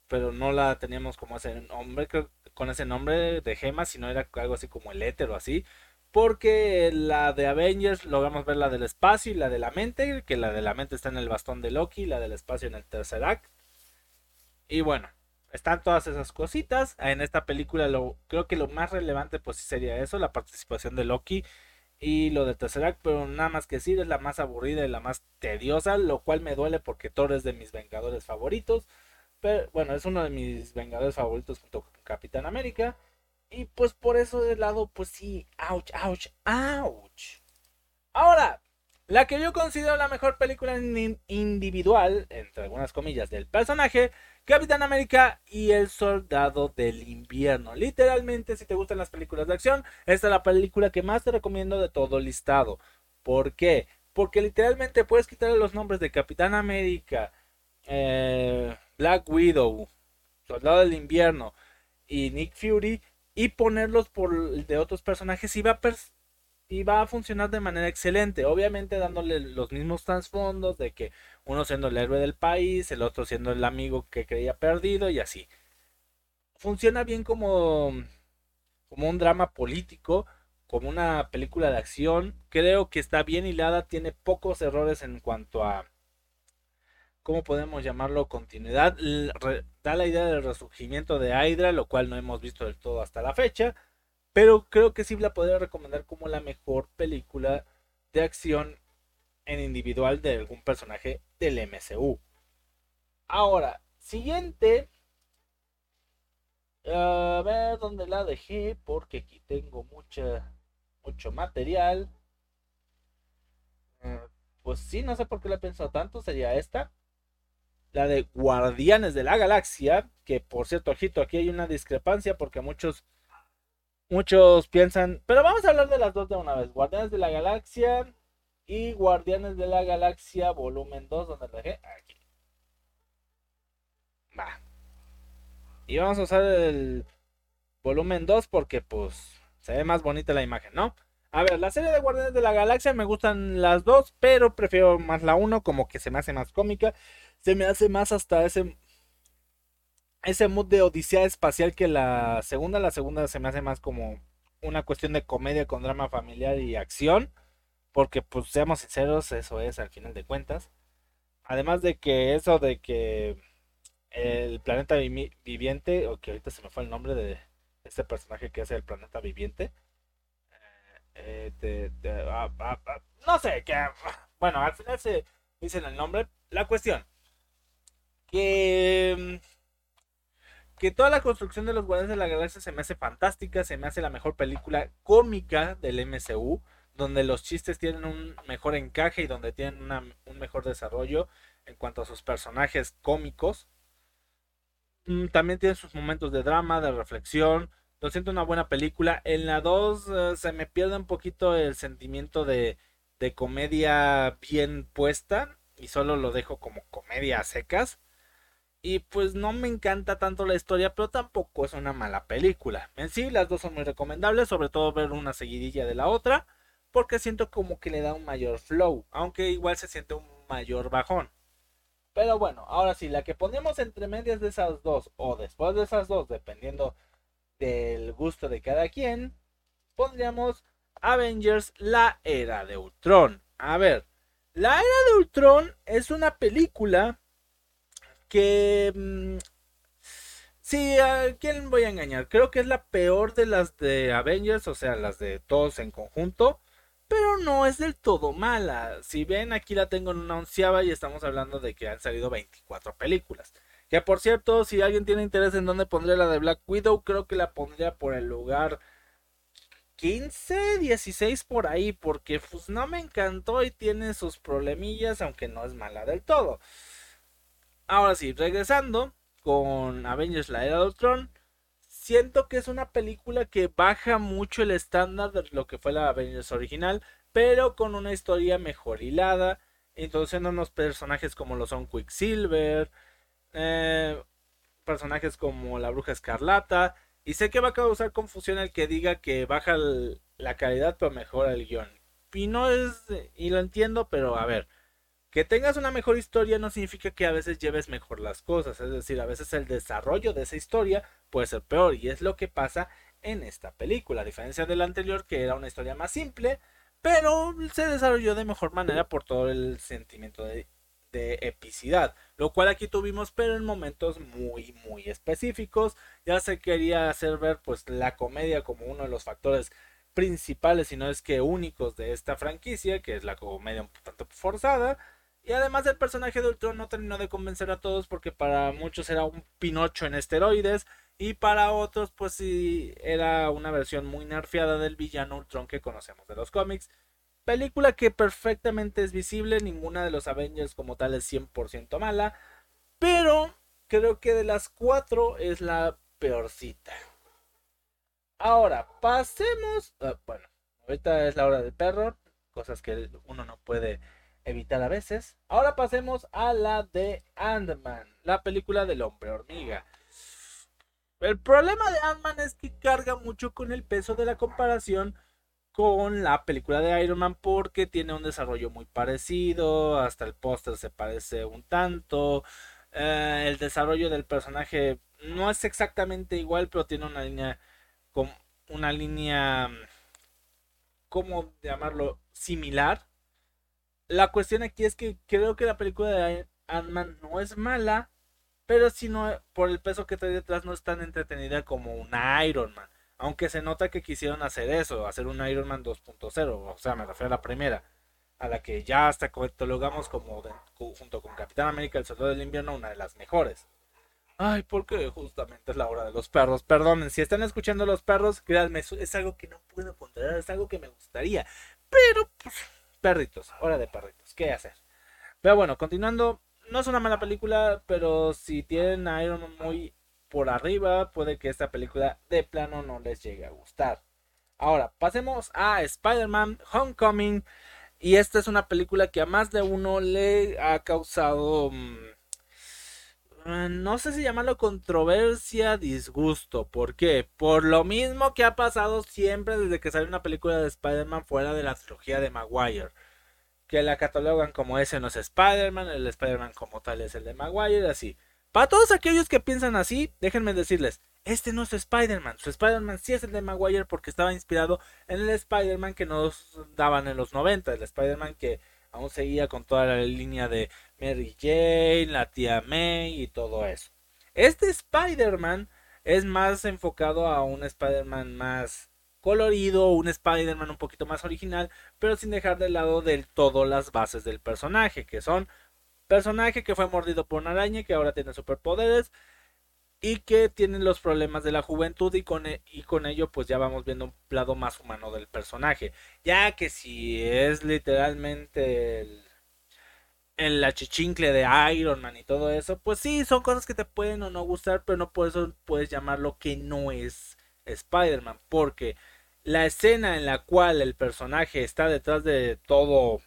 pero no la teníamos como ese nombre, con ese nombre de gema, sino era algo así como el éter o así. Porque la de Avengers logramos ver la del espacio y la de la mente, que la de la mente está en el bastón de Loki, la del espacio en el tercer act. Y bueno, están todas esas cositas. En esta película lo, creo que lo más relevante pues sería eso, la participación de Loki y lo de Tesseract, pero nada más que decir, es la más aburrida y la más tediosa, lo cual me duele porque Thor es de mis Vengadores favoritos. Pero bueno, es uno de mis Vengadores favoritos junto con Capitán América. Y pues por eso de lado, pues sí, ouch, ouch, ouch. Ahora, la que yo considero la mejor película individual, entre algunas comillas, del personaje, Capitán América y el Soldado del Invierno. Literalmente, si te gustan las películas de acción, esta es la película que más te recomiendo de todo listado. ¿Por qué? Porque literalmente puedes quitarle los nombres de Capitán América, eh, Black Widow, Soldado del Invierno y Nick Fury y ponerlos por de otros personajes y va a a funcionar de manera excelente. Obviamente dándole los mismos trasfondos de que uno siendo el héroe del país, el otro siendo el amigo que creía perdido y así. Funciona bien como, como un drama político, como una película de acción. Creo que está bien hilada, tiene pocos errores en cuanto a, ¿cómo podemos llamarlo? Continuidad. Da la idea del resurgimiento de Hydra, lo cual no hemos visto del todo hasta la fecha pero creo que sí la podría recomendar como la mejor película de acción en individual de algún personaje del MCU. Ahora, siguiente. A ver dónde la dejé, porque aquí tengo mucha, mucho material. Eh, pues sí, no sé por qué la he pensado tanto. Sería esta. La de Guardianes de la Galaxia. Que por cierto, ojito, aquí hay una discrepancia porque muchos. Muchos piensan. Pero vamos a hablar de las dos de una vez. Guardianes de la Galaxia y Guardianes de la Galaxia volumen 2. donde la dejé? Aquí. Va. Y vamos a usar el volumen 2 porque pues se ve más bonita la imagen, ¿no? A ver, la serie de Guardianes de la Galaxia me gustan las dos, pero prefiero más la 1, como que se me hace más cómica. Se me hace más hasta ese ese mood de odisea espacial que la segunda. La segunda se me hace más como una cuestión de comedia con drama familiar y acción. Porque, pues, seamos sinceros, eso es al final de cuentas. Además de que eso de que el planeta viviente, o que ahorita se me fue el nombre de este personaje que hace el planeta viviente. Eh, ah, ah, ah, no sé, que bueno, al final se dicen el nombre. La cuestión, que que toda la construcción de los Guardianes de la Galaxia se me hace fantástica, se me hace la mejor película cómica del MCU, donde los chistes tienen un mejor encaje y donde tienen un mejor desarrollo en cuanto a sus personajes cómicos. Mm, también tiene sus momentos de drama, de reflexión. Lo siento una buena película. En la 2 eh, se me pierde un poquito el sentimiento de, de comedia bien puesta. Y solo lo dejo como comedia a secas. Y pues no me encanta tanto la historia, pero tampoco es una mala película. En sí, las dos son muy recomendables, sobre todo ver una seguidilla de la otra, porque siento como que le da un mayor flow, aunque igual se siente un mayor bajón. Pero bueno, ahora sí, la que ponemos entre medias de esas dos o después de esas dos, dependiendo del gusto de cada quien, pondríamos Avengers La Era de Ultron. A ver, La Era de Ultron es una película que... Mm, sí, ¿a quién voy a engañar? Creo que es la peor de las de Avengers, o sea, las de todos en conjunto pero no es del todo mala. Si ven, aquí la tengo en una onceava y estamos hablando de que han salido 24 películas. Que por cierto, si alguien tiene interés en dónde pondría la de Black Widow, creo que la pondría por el lugar 15, 16 por ahí, porque pues no me encantó y tiene sus problemillas, aunque no es mala del todo. Ahora sí, regresando con Avengers la Era de Ultron siento que es una película que baja mucho el estándar de lo que fue la Avengers original, pero con una historia mejor hilada, introduciendo unos personajes como lo son Quicksilver, eh, personajes como la Bruja Escarlata, y sé que va a causar confusión el que diga que baja la calidad pero mejora el guion. Y no es, y lo entiendo, pero a ver, que tengas una mejor historia no significa que a veces lleves mejor las cosas, es decir, a veces el desarrollo de esa historia puede ser peor y es lo que pasa en esta película, a diferencia de la anterior que era una historia más simple, pero se desarrolló de mejor manera por todo el sentimiento de, epicidad, lo cual aquí tuvimos pero en momentos muy muy específicos, ya se quería hacer ver pues la comedia como uno de los factores principales y no es que únicos de esta franquicia, que es la comedia un tanto forzada, y además el personaje de Ultron no terminó de convencer a todos porque para muchos era un Pinocho en esteroides y para otros pues sí era una versión muy nerfeada del villano Ultron que conocemos de los cómics. Película que perfectamente es visible, ninguna de los Avengers como tal es 100% mala, pero creo que de las cuatro es la peorcita. Ahora, pasemos... Ah, bueno, ahorita es la hora del perro, cosas que uno no puede evitar a veces. Ahora pasemos a la de Ant-Man, la película del hombre hormiga. El problema de Ant-Man es que carga mucho con el peso de la comparación con la película de Iron Man porque tiene un desarrollo muy parecido, hasta el póster se parece un tanto, eh, el desarrollo del personaje no es exactamente igual, pero tiene una línea con una línea, ¿cómo llamarlo? Similar la cuestión aquí es que creo que la película de Ant-Man no es mala, pero si no, por el peso que trae detrás no es tan entretenida como un Iron Man. Aunque se nota que quisieron hacer eso, hacer un Iron Man 2.0, o sea, me refiero a la primera, a la que ya hasta catalogamos como junto con Capitán América el Soldado del Invierno una de las mejores. Ay, porque justamente es la hora de los perros. Perdonen, si están escuchando los perros, créanme, es algo que no puedo controlar, es algo que me gustaría. Pero, pues, perritos, hora de perritos, ¿qué hacer? Pero bueno, continuando, no es una mala película, pero si tienen a Iron Man muy por arriba, puede que esta película de plano no les llegue a gustar. Ahora, pasemos a Spider-Man Homecoming. Y esta es una película que a más de uno le ha causado... Mm, no sé si llamarlo controversia, disgusto. ¿Por qué? Por lo mismo que ha pasado siempre desde que sale una película de Spider-Man fuera de la trilogía de Maguire. Que la catalogan como ese no es Spider-Man, el Spider-Man como tal es el de Maguire, así. Para todos aquellos que piensan así, déjenme decirles, este no es Spider-Man. Su Spider-Man sí es el de Maguire porque estaba inspirado en el Spider-Man que nos daban en los 90, el Spider-Man que aún seguía con toda la línea de Mary Jane, la tía May y todo eso. Este Spider-Man es más enfocado a un Spider-Man más colorido, un Spider-Man un poquito más original, pero sin dejar de lado del todo las bases del personaje, que son personaje que fue mordido por una araña, que ahora tiene superpoderes, y que tienen los problemas de la juventud y con, e, y con ello pues ya vamos viendo un lado más humano del personaje. Ya que si es literalmente el, el achichincle de Iron Man y todo eso, pues sí, son cosas que te pueden o no gustar, pero no por eso puedes llamarlo que no es Spider-Man, porque la escena en la cual el personaje está detrás de todo,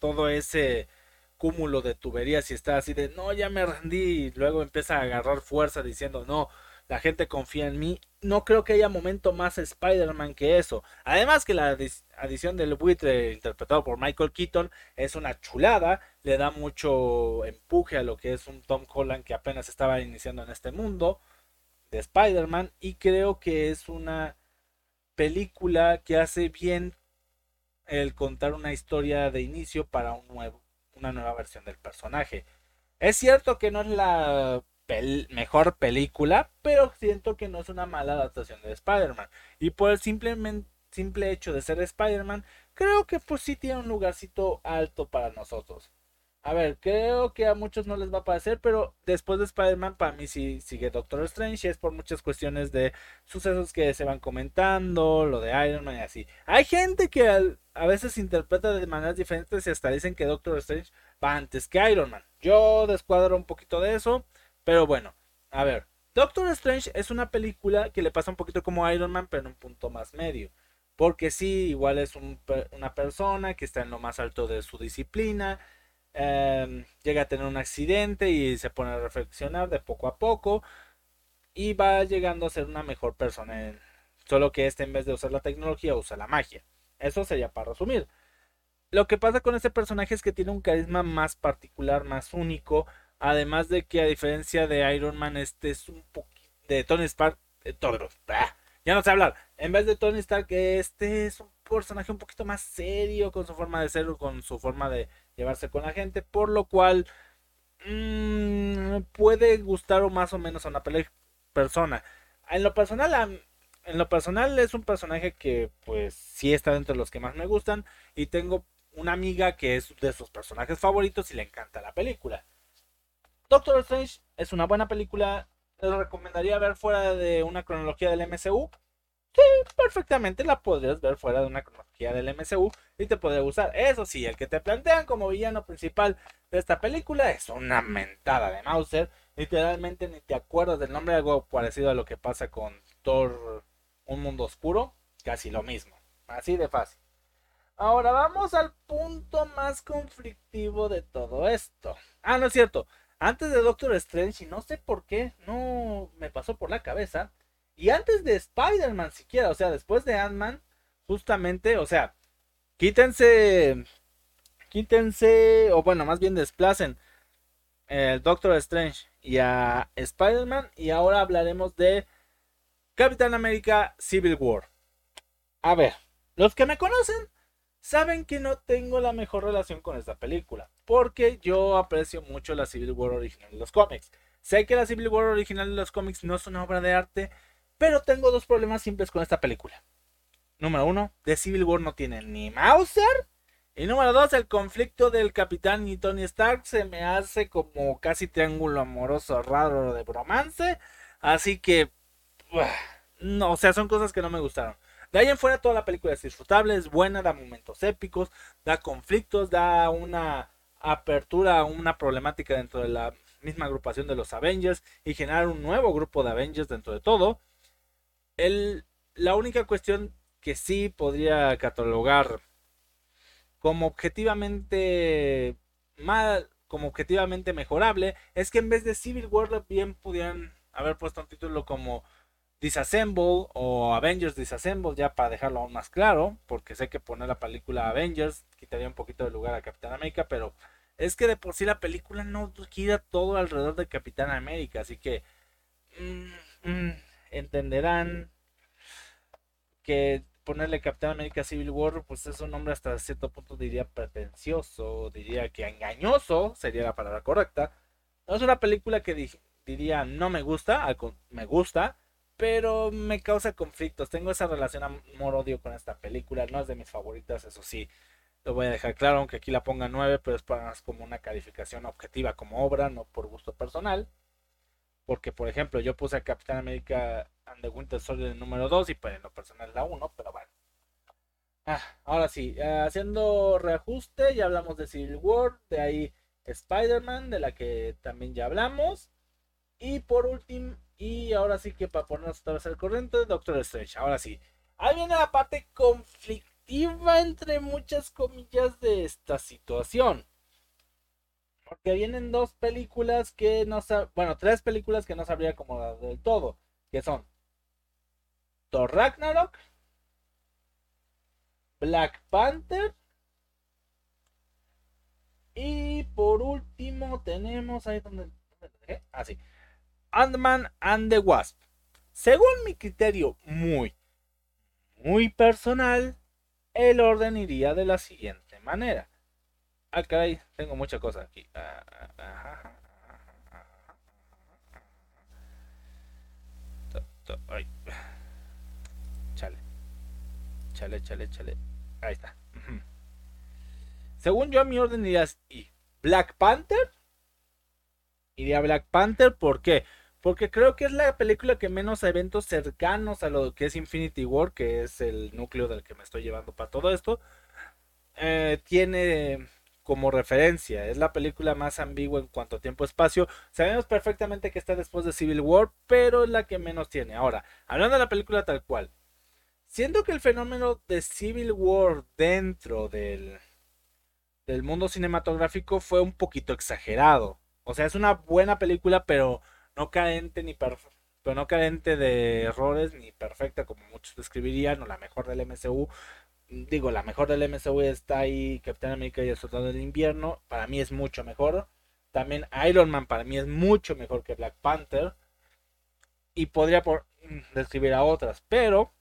todo ese cúmulo de tuberías y está así de no, ya me rendí y luego empieza a agarrar fuerza diciendo no, la gente confía en mí. No creo que haya momento más Spider-Man que eso. Además que la adición del buitre interpretado por Michael Keaton es una chulada, le da mucho empuje a lo que es un Tom Holland que apenas estaba iniciando en este mundo de Spider-Man y creo que es una película que hace bien el contar una historia de inicio para un nuevo una nueva versión del personaje. Es cierto que no es la mejor película, pero siento que no es una mala adaptación de Spider-Man. Y por el simplemente, simple hecho de ser Spider-Man, creo que pues sí tiene un lugarcito alto para nosotros. A ver, creo que a muchos no les va a parecer, pero después de Spider-Man, para mí sí sigue Doctor Strange. Y es por muchas cuestiones de sucesos que se van comentando, lo de Iron Man y así. Hay gente que a veces interpreta de maneras diferentes y hasta dicen que Doctor Strange va antes que Iron Man. Yo descuadro un poquito de eso, pero bueno, a ver. Doctor Strange es una película que le pasa un poquito como Iron Man, pero en un punto más medio. Porque sí, igual es una persona que está en lo más alto de su disciplina Em, llega a tener un accidente y se pone a reflexionar de poco a poco y va llegando a ser una mejor persona. Solo que este en vez de usar la tecnología usa la magia. Eso sería para resumir. Lo que pasa con este personaje es que tiene un carisma más particular, más único. Además de que a diferencia de Iron Man, este es un poquito de Tony Stark. De todo, ya no sé hablar. En vez de Tony Stark, este es un personaje un poquito más serio con su forma de ser, con su forma de llevarse con la gente, por lo cual mmm, puede gustar o más o menos a una persona. En lo personal, en lo personal es un personaje que pues sí está dentro de los que más me gustan y tengo una amiga que es de sus personajes favoritos y le encanta la película. Doctor Strange es una buena película, les recomendaría ver fuera de una cronología del MCU. Sí, perfectamente la podrías ver fuera de una cronología del MCU y te podría gustar. Eso sí, el que te plantean como villano principal de esta película es una mentada de Mauser. Literalmente ni te acuerdas del nombre, algo parecido a lo que pasa con Thor Un Mundo Oscuro. Casi lo mismo. Así de fácil. Ahora vamos al punto más conflictivo de todo esto. Ah, no es cierto. Antes de Doctor Strange, y no sé por qué, no me pasó por la cabeza y antes de Spider-Man siquiera, o sea, después de Ant-Man, justamente, o sea, quítense, quítense, o bueno, más bien desplacen el Doctor Strange y a Spider-Man. Y ahora hablaremos de Capitán América Civil War. A ver, los que me conocen saben que no tengo la mejor relación con esta película. Porque yo aprecio mucho la Civil War original de los cómics. Sé que la Civil War original de los cómics no es una obra de arte Pero tengo dos problemas simples con esta película. Número uno, The Civil War no tiene ni Mauser. Y número dos, el conflicto del capitán y Tony Stark se me hace como casi triángulo amoroso raro de bromance. Así que, no, o sea, son cosas que no me gustaron. De ahí en fuera toda la película es disfrutable, es buena, da momentos épicos, da conflictos, da una apertura una problemática dentro de la misma agrupación de los Avengers y generar un nuevo grupo de Avengers dentro de todo. El, la única cuestión que sí podría catalogar como objetivamente mal, como objetivamente mejorable, es que en vez de Civil War bien podían haber puesto un título como Disassemble o Avengers Disassemble, ya para dejarlo aún más claro, porque sé que poner la película Avengers quitaría un poquito de lugar a Capitán América, pero es que de por sí la película no gira todo alrededor de Capitán América, así que mm, mm, entenderán que ponerle Capitán América Civil War, pues es un nombre hasta cierto punto diría pretencioso, diría que engañoso, sería la palabra correcta. No es una película que diría no me gusta, me gusta, pero me causa conflictos. Tengo esa relación amor-odio con esta película, no es de mis favoritas, eso sí. Lo voy a dejar claro, aunque aquí la ponga 9, pero es para más como una calificación objetiva como obra, no por gusto personal. Porque, por ejemplo, yo puse a Capitán América and the Winter Soldier número 2 y pues en lo personal la 1, pero bueno. Ah, ahora sí, haciendo reajuste, ya hablamos de Civil War, de ahí Spider-Man, de la que también ya hablamos. Y por último, y ahora sí que para ponernos otra vez al corriente, Doctor Strange. Ahora sí, ahí viene la parte conflictiva entre muchas comillas de esta situación. Porque vienen dos películas que no bueno, tres películas que no sabría acomodar del todo. Que son Thor Ragnarok, Black Panther. Y por último tenemos ahí donde... Ah, sí. Ant-Man and the Wasp. Según mi criterio muy, muy personal, el orden iría de la siguiente manera. Ah, caray, tengo mucha cosa aquí. Ay. Chale. Chale, chale, chale. Ahí está. Según yo, mi orden iría y Black Panther. Iría Black Panther, ¿por qué? Porque creo que es la película que menos eventos cercanos a lo que es Infinity War, que es el núcleo del que me estoy llevando para todo esto, eh, tiene como referencia. Es la película más ambigua en cuanto a tiempo-espacio. Sabemos perfectamente que está después de Civil War, pero es la que menos tiene. Ahora, hablando de la película tal cual, siento que el fenómeno de Civil War dentro del, del mundo cinematográfico fue un poquito exagerado. O sea, es una buena película, pero no carente ni pero no de errores ni perfecta como muchos describirían o la mejor del MCU digo, la mejor del MCU está ahí Capitán América y el Soldado del Invierno. Para mí es mucho mejor. También Iron Man para mí es mucho mejor que Black Panther. Y podría por, mm, describir a otras. Pero,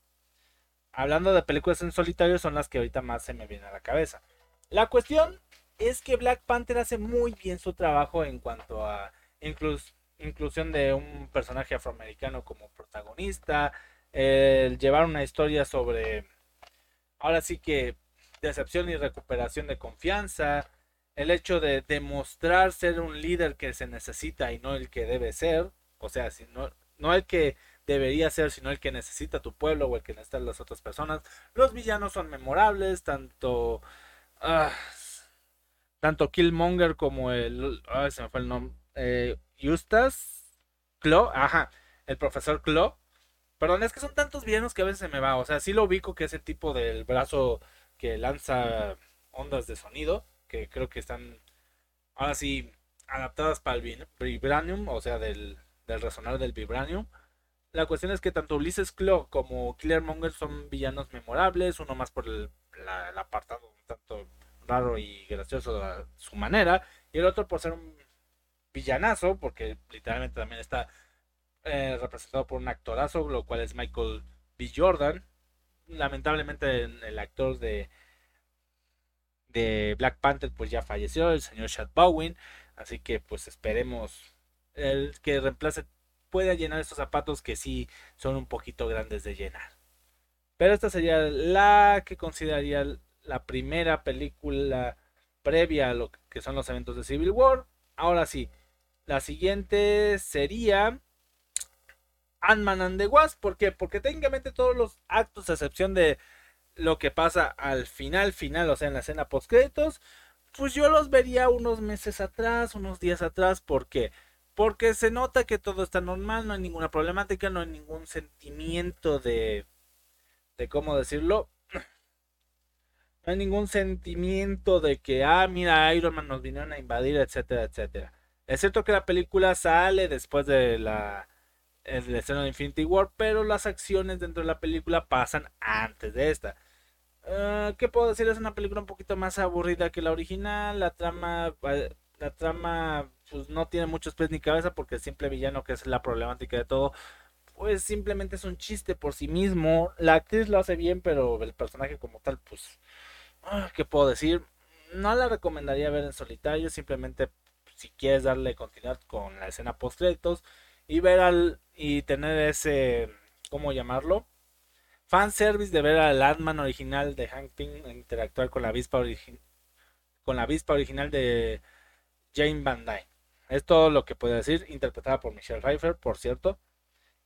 hablando de películas en solitario, son las que ahorita más se me vienen a la cabeza. La cuestión es que Black Panther hace muy bien su trabajo en cuanto a inclusión de un personaje afroamericano como protagonista. El llevar una historia sobre ahora sí que decepción y recuperación de confianza, el hecho de demostrar ser un líder que se necesita y no el que debe ser, o sea, si no, no el que debería ser, sino el que necesita tu pueblo o el que necesitan las otras personas. Los villanos son memorables, tanto uh, tanto Killmonger como el, se me fue el nombre, eh, Eustace, ajá, el profesor Claw, Perdón, es que son tantos villanos que a veces se me va. O sea, sí lo ubico que es el tipo del brazo que lanza ondas de sonido, que creo que están ahora sí adaptadas para el vibranium, o sea, del, resonar del vibranium. La cuestión es que tanto Ulises Claw como Monger son villanos memorables, uno más por el, apartado un tanto raro y gracioso a su manera, y el otro por ser un villanazo, porque literalmente también está eh, representado por un actorazo, lo cual es Michael B. Jordan. Lamentablemente el actor de, de Black Panther pues ya falleció, el señor Chad Bowen. Así que pues esperemos el que reemplace pueda llenar estos zapatos que sí son un poquito grandes de llenar. Pero esta sería la que consideraría la primera película previa a lo que son los eventos de Civil War. Ahora sí, la siguiente sería Ant-Man and the Wasp. ¿Por qué? Porque técnicamente todos los actos, a excepción de lo que pasa al final, final, o sea, en la escena post créditos, pues yo los vería unos meses atrás, unos días atrás. ¿Por qué? Porque se nota que todo está normal, no hay ninguna problemática, no hay ningún sentimiento de. de cómo decirlo. No hay ningún sentimiento de que, ah, mira, Iron Man nos vinieron a invadir, etcétera, etcétera. Es cierto que la película sale después de la, el escena de Infinity War, pero las acciones dentro de la película pasan antes de esta. Uh, ¿Qué puedo decir? Es una película un poquito más aburrida que la original. La trama, eh, la trama, pues no tiene muchos pies ni cabeza porque el simple villano, que es la problemática de todo, pues simplemente es un chiste por sí mismo. La actriz lo hace bien, pero el personaje como tal, pues, uh, ¿qué puedo decir? No la recomendaría ver en solitario, simplemente si quieres darle continuidad con la escena post créditos y ver al y tener ese cómo llamarlo fan service de ver al Ant-Man original de Hank Pym interactuar con la avispa con la avispa original de Jane Van Dyne. Es todo lo que puedo decir, interpretada por Michelle Pfeiffer, por cierto.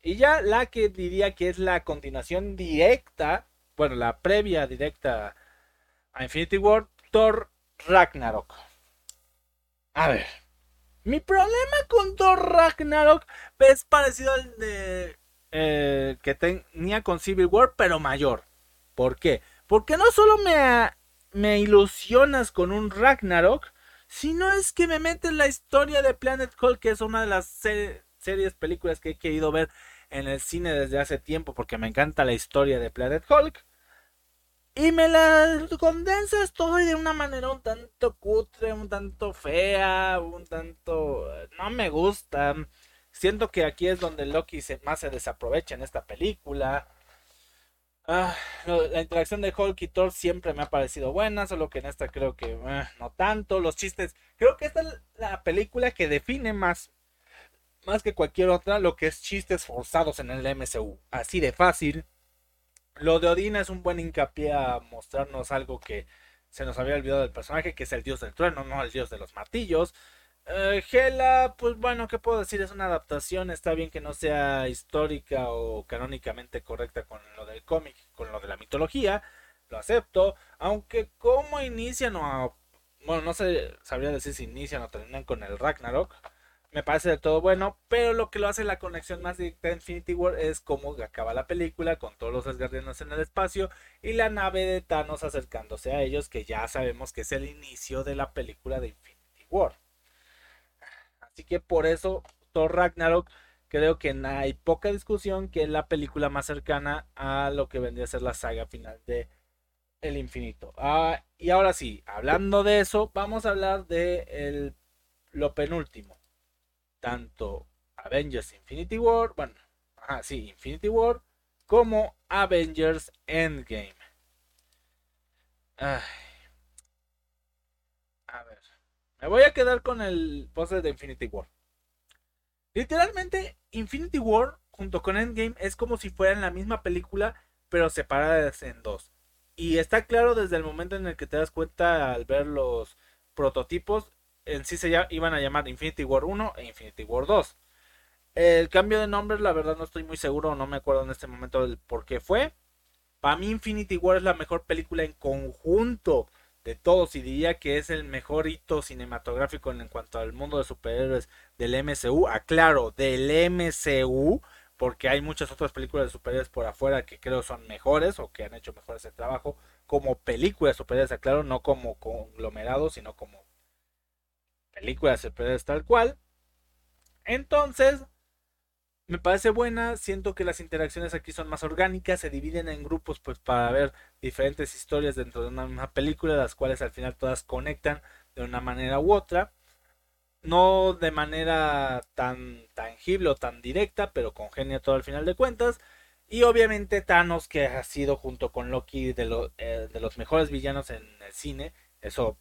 Y ya la que diría que es la continuación directa, bueno, la previa directa a Infinity War, Thor Ragnarok. A ver, mi problema con Thor Ragnarok es parecido al de eh, que tenía con Civil War, pero mayor. ¿Por qué? Porque no solo me, me ilusionas con un Ragnarok, sino es que me metes la historia de Planet Hulk, que es una de las series, películas que he querido ver en el cine desde hace tiempo, porque me encanta la historia de Planet Hulk. Y me la condensas todo de una manera un tanto cutre, un tanto fea, un tanto... No me gusta. Siento que aquí es donde Loki se, más se desaprovecha en esta película. Ah, la interacción de Hulk y Thor siempre me ha parecido buena, solo que en esta creo que eh, no tanto. Los chistes, creo que esta es la película que define más, más que cualquier otra lo que es chistes forzados en el MCU. Así de fácil. Lo de Odín es un buen hincapié a mostrarnos algo que se nos había olvidado del personaje, que es el dios del trueno, no el dios de los martillos. Uh, Hela, pues bueno, ¿qué puedo decir? Es una adaptación, está bien que no sea histórica o canónicamente correcta con lo del cómic, con lo de la mitología, lo acepto, aunque como inician o... Bueno, no sé, sabría decir si inician o terminan con el Ragnarok me parece de todo bueno, pero lo que lo hace la conexión más directa de Infinity War es cómo acaba la película con todos los Asgardianos en el espacio y la nave de Thanos acercándose a ellos, que ya sabemos que es el inicio de la película de Infinity War. Así que por eso Thor Ragnarok creo que hay poca discusión que es la película más cercana a lo que vendría a ser la saga final de El Infinito. Ah, y ahora sí, hablando de eso, vamos a hablar de lo penúltimo tanto Avengers Infinity War, bueno, ajá, sí, Infinity War, como Avengers Endgame. A ver, me voy a quedar con el póster de Infinity War. Literalmente, Infinity War junto con Endgame es como si fueran la misma película, pero separadas en dos. Y está claro desde el momento en el que te das cuenta al ver los prototipos en sí se iban a llamar Infinity War 1 e Infinity War 2. El cambio de nombre, la verdad no estoy muy seguro, no me acuerdo en este momento del por qué fue. Para mí Infinity War es la mejor película en conjunto de todos y diría que es el mejor hito cinematográfico en cuanto al mundo de superhéroes del MCU. Aclaro, del MCU, porque hay muchas otras películas de superhéroes por afuera que creo son mejores o que han hecho mejor ese trabajo como películas de superhéroes, aclaro, no como conglomerados, sino como película se puede tal cual. Entonces, me parece buena, siento que las interacciones aquí son más orgánicas, se dividen en grupos pues para ver diferentes historias dentro de una misma película, las cuales al final todas conectan de una manera u otra. No de manera tan tangible o tan directa, pero congenia todo al final de cuentas. Y obviamente Thanos, que ha sido junto con Loki de, eh, de los mejores villanos en el cine, eso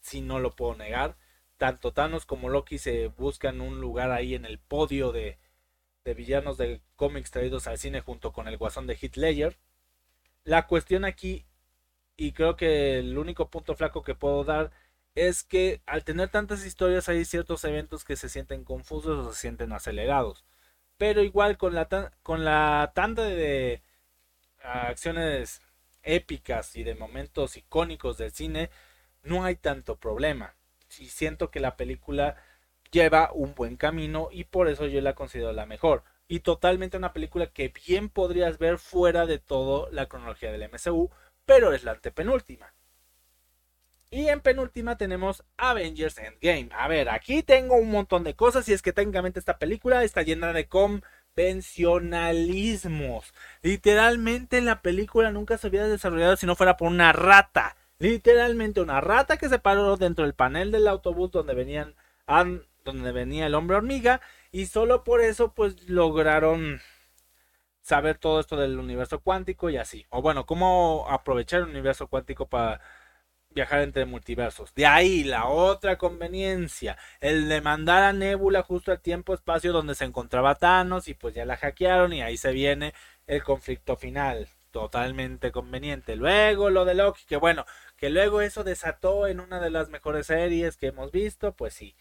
sí no lo puedo negar tanto Thanos como Loki se buscan un lugar ahí en el podio de, villanos de cómics traídos al cine junto con el guasón de Hitler. La cuestión aquí, y creo que el único punto flaco que puedo dar, es que al tener tantas historias hay ciertos eventos que se sienten confusos o se sienten acelerados. Pero igual con la, con la tanda de acciones épicas y de momentos icónicos del cine, no hay tanto problema. Y siento que la película lleva un buen camino y por eso yo la considero la mejor. Y totalmente una película que bien podrías ver fuera de toda la cronología del MCU, pero es la antepenúltima. Y en penúltima tenemos Avengers Endgame. A ver, aquí tengo un montón de cosas y es que técnicamente esta película está llena de convencionalismos. Literalmente la película nunca se hubiera desarrollado si no fuera por una rata. Literalmente una rata que se paró dentro del panel del autobús donde venían donde venía el hombre hormiga y solo por eso pues lograron saber todo esto del universo cuántico y así. O bueno, cómo aprovechar el universo cuántico para viajar entre multiversos. De ahí la otra conveniencia, el de mandar a Nebula justo al tiempo espacio donde se encontraba Thanos y pues ya la hackearon y ahí se viene el conflicto final. Totalmente conveniente. Luego lo de Loki, que bueno, que luego eso desató en una de las mejores series que hemos visto, pues sí.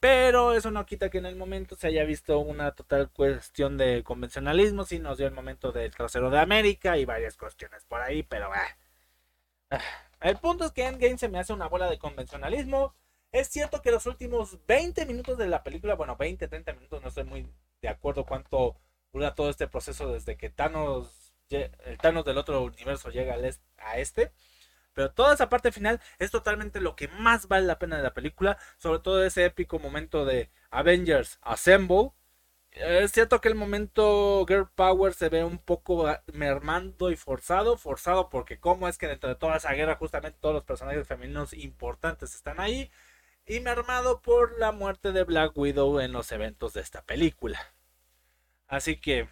Pero eso no quita que en el momento se haya visto una total cuestión de convencionalismo. Sí, nos dio el momento del trasero de América y varias cuestiones por ahí, pero... Ah. El punto es que Endgame se me hace una bola de convencionalismo. Es cierto que los últimos 20 minutos de la película, bueno, 20, 30 minutos, no estoy muy de acuerdo cuánto dura todo este proceso desde que Thanos, el Thanos del otro universo llega a este. Pero toda esa parte final es totalmente lo que más vale la pena de la película. Sobre todo ese épico momento de Avengers Assemble. Es cierto que el momento Girl Power se ve un poco mermando y forzado. Forzado porque cómo es que dentro de toda esa guerra justamente todos los personajes femeninos importantes están ahí. Y mermado por la muerte de Black Widow en los eventos de esta película. Así que...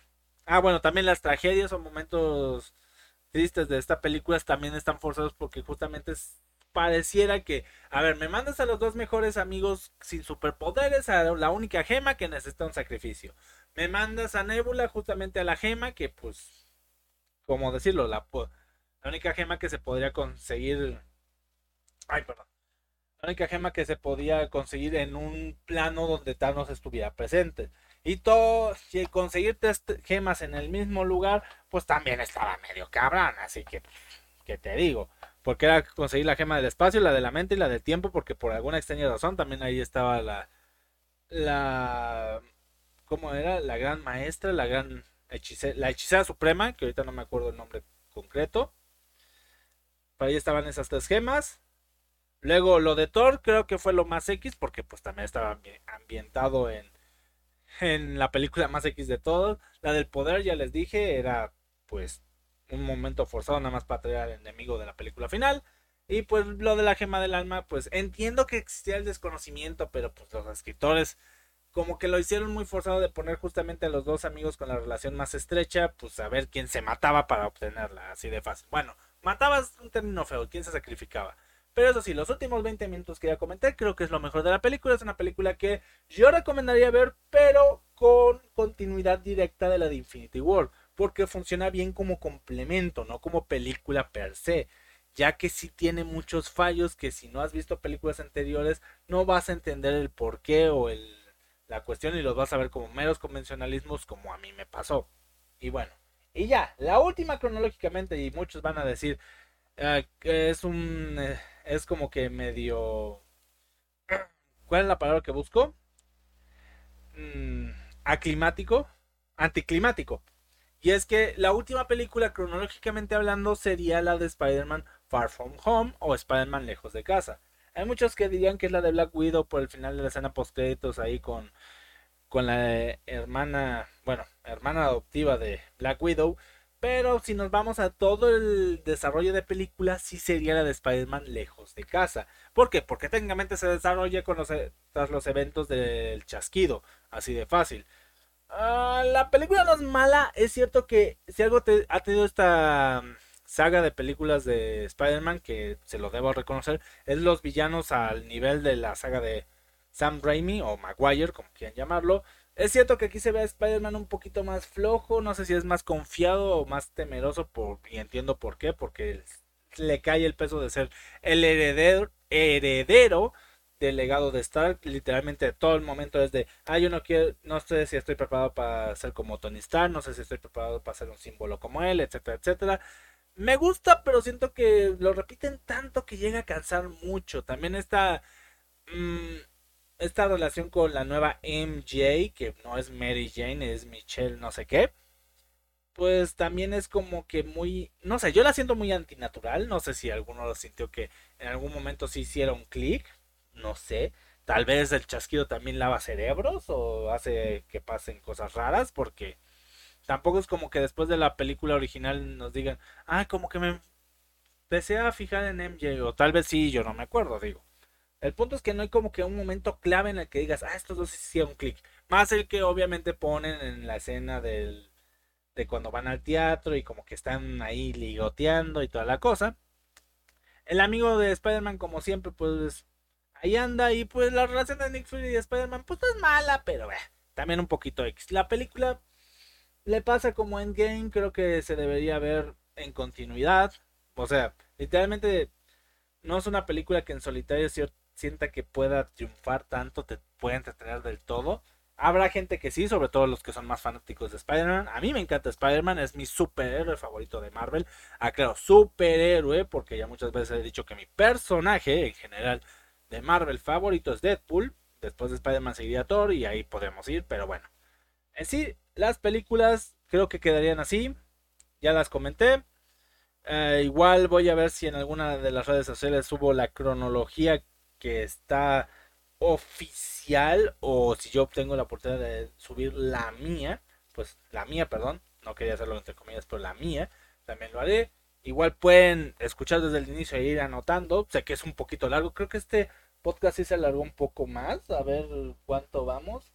Ah, bueno, también las tragedias o momentos tristes de esta película también están forzados porque justamente pareciera que, a ver, me mandas a los dos mejores amigos sin superpoderes, a la única gema que necesita un sacrificio. Me mandas a Nebula justamente a la gema que, pues, como decirlo, la, la única gema que se podría conseguir... Ay, perdón. La única gema que se podía conseguir en un plano donde Thanos estuviera presente. Y todo, si conseguir tres gemas en el mismo lugar, pues también estaba medio cabrón. Así que, ¿qué te digo? Porque era conseguir la gema del espacio, la de la mente y la del tiempo, porque por alguna extraña razón también ahí estaba la. La. ¿Cómo era? La gran maestra, la gran hechicera, la hechicera suprema, que ahorita no me acuerdo el nombre concreto. Por ahí estaban esas tres gemas. Luego lo de Thor creo que fue lo más X porque pues también estaba ambientado en en la película más X de todos. La del poder, ya les dije, era pues un momento forzado nada más para traer al enemigo de la película final. Y pues lo de la gema del alma, pues entiendo que existía el desconocimiento, pero pues los escritores como que lo hicieron muy forzado de poner justamente a los dos amigos con la relación más estrecha, pues a ver quién se mataba para obtenerla, así de fácil. Bueno, matabas un término feo, quién se sacrificaba. Pero eso sí, los últimos 20 minutos que ya comenté, creo que es lo mejor de la película. Es una película que yo recomendaría ver, pero con continuidad directa de la de Infinity War. Porque funciona bien como complemento, no como película per se. Ya que sí tiene muchos fallos que si no has visto películas anteriores no vas a entender el porqué o el, la cuestión y los vas a ver como meros convencionalismos como a mí me pasó. Y bueno, y ya, la última cronológicamente y muchos van a decir, uh, es un eh, es como que medio ¿cuál es la palabra que busco? Mm, aclimático, anticlimático. Y es que la última película cronológicamente hablando sería la de Spider-Man Far From Home o Spider-Man Lejos de Casa. Hay muchos que dirían que es la de Black Widow por el final de la escena post créditos ahí con con la hermana, bueno, hermana adoptiva de Black Widow, pero si nos vamos a todo el desarrollo de película, sí sería la de Spider-Man lejos de casa. ¿Por qué? Porque técnicamente se desarrolla con los, e, tras los eventos del chasquido. Así de fácil. Ah, la película no es mala. Es cierto que si algo ha tenido esta mm, saga de películas de Spider-Man, que se lo debo reconocer, es los villanos al nivel de la saga de Sam Raimi o Maguire, como quieran llamarlo. Es cierto que aquí se ve a Spider-Man un poquito más flojo, no sé si es más confiado o más temeroso, y entiendo por qué, porque le cae el peso de ser el heredero, heredero del legado de Stark. Literalmente todo el momento es de, ah, yo no quiero, no sé si estoy preparado para ser como Tony Stark, no sé si estoy preparado para ser un símbolo como él, etcétera, etcétera. Me gusta, pero siento que lo repiten tanto que llega a cansar mucho. También esta, mm, esta relación con la nueva MJ, que no es Mary Jane, es Michelle no sé qué pues también es como que muy, no sé, yo la siento muy antinatural, no sé si alguno lo sintió que en algún momento sí hiciera un clic, no sé, tal vez el chasquido también lava cerebros o hace que pasen cosas raras, porque tampoco es como que después de la película original nos digan, ah, como que me empecé a fijar en MJ, o tal vez sí, yo no me acuerdo, digo. El punto es que no hay como que un momento clave en el que digas, ah, estos dos hicieron clic. Más el que obviamente ponen en la escena del de cuando van al teatro y como que están ahí ligoteando y toda la cosa. El amigo de Spider-Man, como siempre, pues ahí anda. Y pues la relación de Nick Fury y Spider-Man, pues no es mala, pero eh, también un poquito X. La película le pasa como Endgame, creo que se debería ver en continuidad. O sea, literalmente no es una película que en solitario sienta que pueda triunfar tanto, te puede entretener del todo. Habrá gente que sí, sobre todo los que son más fanáticos de Spider-Man. A mí me encanta Spider-Man, es mi superhéroe favorito de Marvel. Aclaro, superhéroe, porque ya muchas veces he dicho que mi personaje en general de Marvel favorito es Deadpool. Después de Spider-Man seguiría Thor y ahí podemos ir, pero bueno. En sí, las películas creo que quedarían así. Ya las comenté. Eh, igual voy a ver si en alguna de las redes sociales subo la cronología que está oficial o si yo obtengo la oportunidad de subir la mía, pues la mía, perdón, no quería hacerlo entre comillas, pero la mía, también lo haré. Igual pueden escuchar desde el inicio e ir anotando. Sé que es un poquito largo. Creo que este podcast sí se alargó un poco más. A ver cuánto vamos.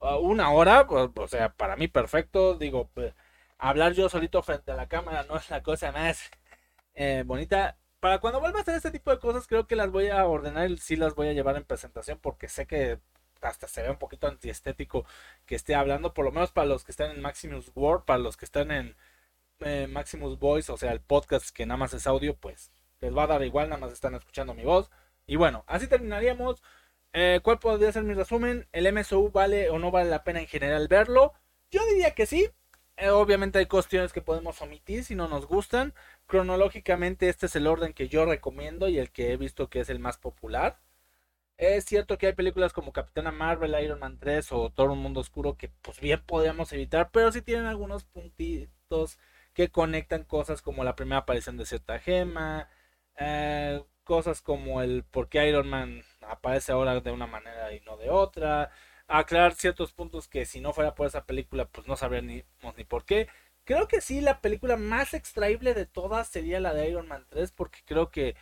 Ah, una hora, o sea, para mí perfecto. Digo, hablar yo solito frente a la cámara no es la cosa más eh, bonita para cuando vuelva a hacer este tipo de cosas, creo que las voy a ordenar y sí las voy a llevar en presentación porque sé que hasta se ve un poquito antiestético que esté hablando, por lo menos para los que están en Maximus Word, para los que están en eh, Maximus Voice, o sea, el podcast que nada más es audio, pues les va a dar igual, nada más están escuchando mi voz. Y bueno, así terminaríamos. Eh, ¿Cuál podría ser mi resumen? ¿El MSU vale o no vale la pena en general verlo? Yo diría que sí. Eh, obviamente hay cuestiones que podemos omitir si no nos gustan. Cronológicamente este es el orden que yo recomiendo y el que he visto que es el más popular. Es cierto que hay películas como Capitana Marvel, Iron Man 3 o Todo un Mundo Oscuro que pues bien podríamos evitar, pero sí tienen algunos puntitos que conectan cosas como la primera aparición de cierta gema, eh, cosas como el por qué Iron Man aparece ahora de una manera y no de otra, aclarar ciertos puntos que si no fuera por esa película pues no sabríamos ni por qué. Creo que sí, la película más extraíble de todas sería la de Iron Man 3, porque creo que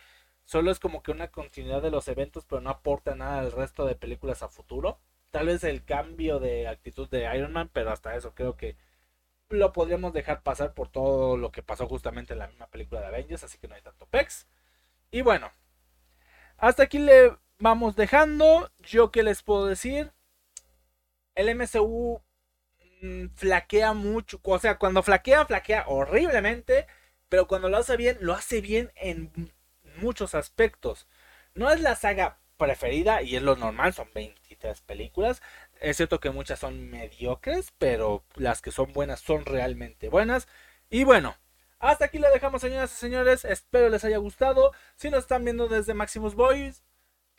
solo es como que una continuidad de los eventos, pero no aporta nada al resto de películas a futuro. Tal vez el cambio de actitud de Iron Man, pero hasta eso creo que lo podríamos dejar pasar por todo lo que pasó justamente en la misma película de Avengers, así que no hay tanto pex. Y bueno, hasta aquí le vamos dejando. Yo qué les puedo decir. El MCU Mm, flaquea mucho. O sea, cuando flaquea, flaquea horriblemente. Pero cuando lo hace bien, lo hace bien en muchos aspectos. No es la saga preferida y es lo normal, son 23 películas. Es cierto que muchas son mediocres, pero las que son buenas son realmente buenas. Y bueno, hasta aquí lo dejamos, señoras y señores. Espero les haya gustado. Si nos están viendo desde Maximus Boys,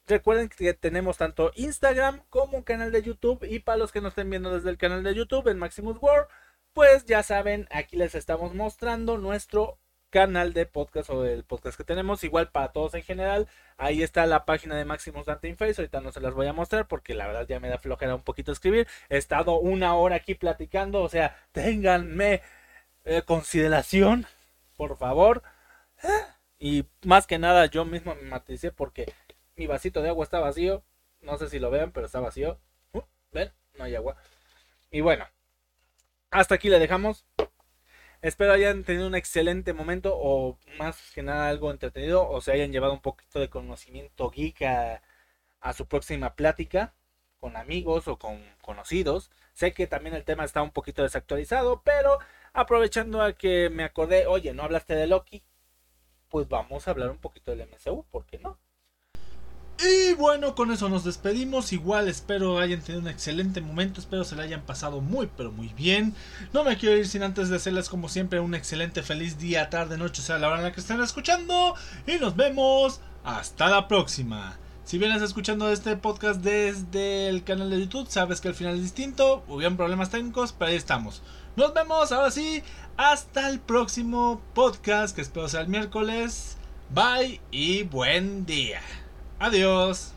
Recuerden que tenemos tanto Instagram como un canal de YouTube. Y para los que nos estén viendo desde el canal de YouTube en Maximus World, pues ya saben, aquí les estamos mostrando nuestro canal de podcast o el podcast que tenemos. Igual para todos en general. Ahí está la página de Maximus Dante Face. Ahorita no se las voy a mostrar porque la verdad ya me da flojera un poquito escribir. He estado una hora aquí platicando. O sea, ténganme eh, consideración, por favor. Y más que nada yo mismo me matricé porque mi vasito de agua está vacío. No sé si lo vean, pero está vacío. Uh, ¿Ven? No hay agua. Y bueno, hasta aquí le dejamos. Espero hayan tenido un excelente momento o más que nada algo entretenido o se hayan llevado un poquito de conocimiento geek a, a su próxima plática con amigos o con conocidos. Sé que también el tema está un poquito desactualizado, pero aprovechando a que me acordé, oye, no hablaste de Loki, pues vamos a hablar un poquito del MCU, ¿por qué no? Y bueno, con eso nos despedimos. Igual espero hayan tenido un excelente momento. Espero se la hayan pasado muy, pero muy bien. No me quiero ir sin antes de hacerles, como siempre, un excelente feliz día, tarde, noche, sea la hora en la que estén escuchando. Y nos vemos. Hasta la próxima. Si vienes escuchando este podcast desde el canal de YouTube, sabes que al final es distinto. Hubieron problemas técnicos, pero ahí estamos. Nos vemos ahora sí. Hasta el próximo podcast, que espero sea el miércoles. Bye y buen día. Adiós.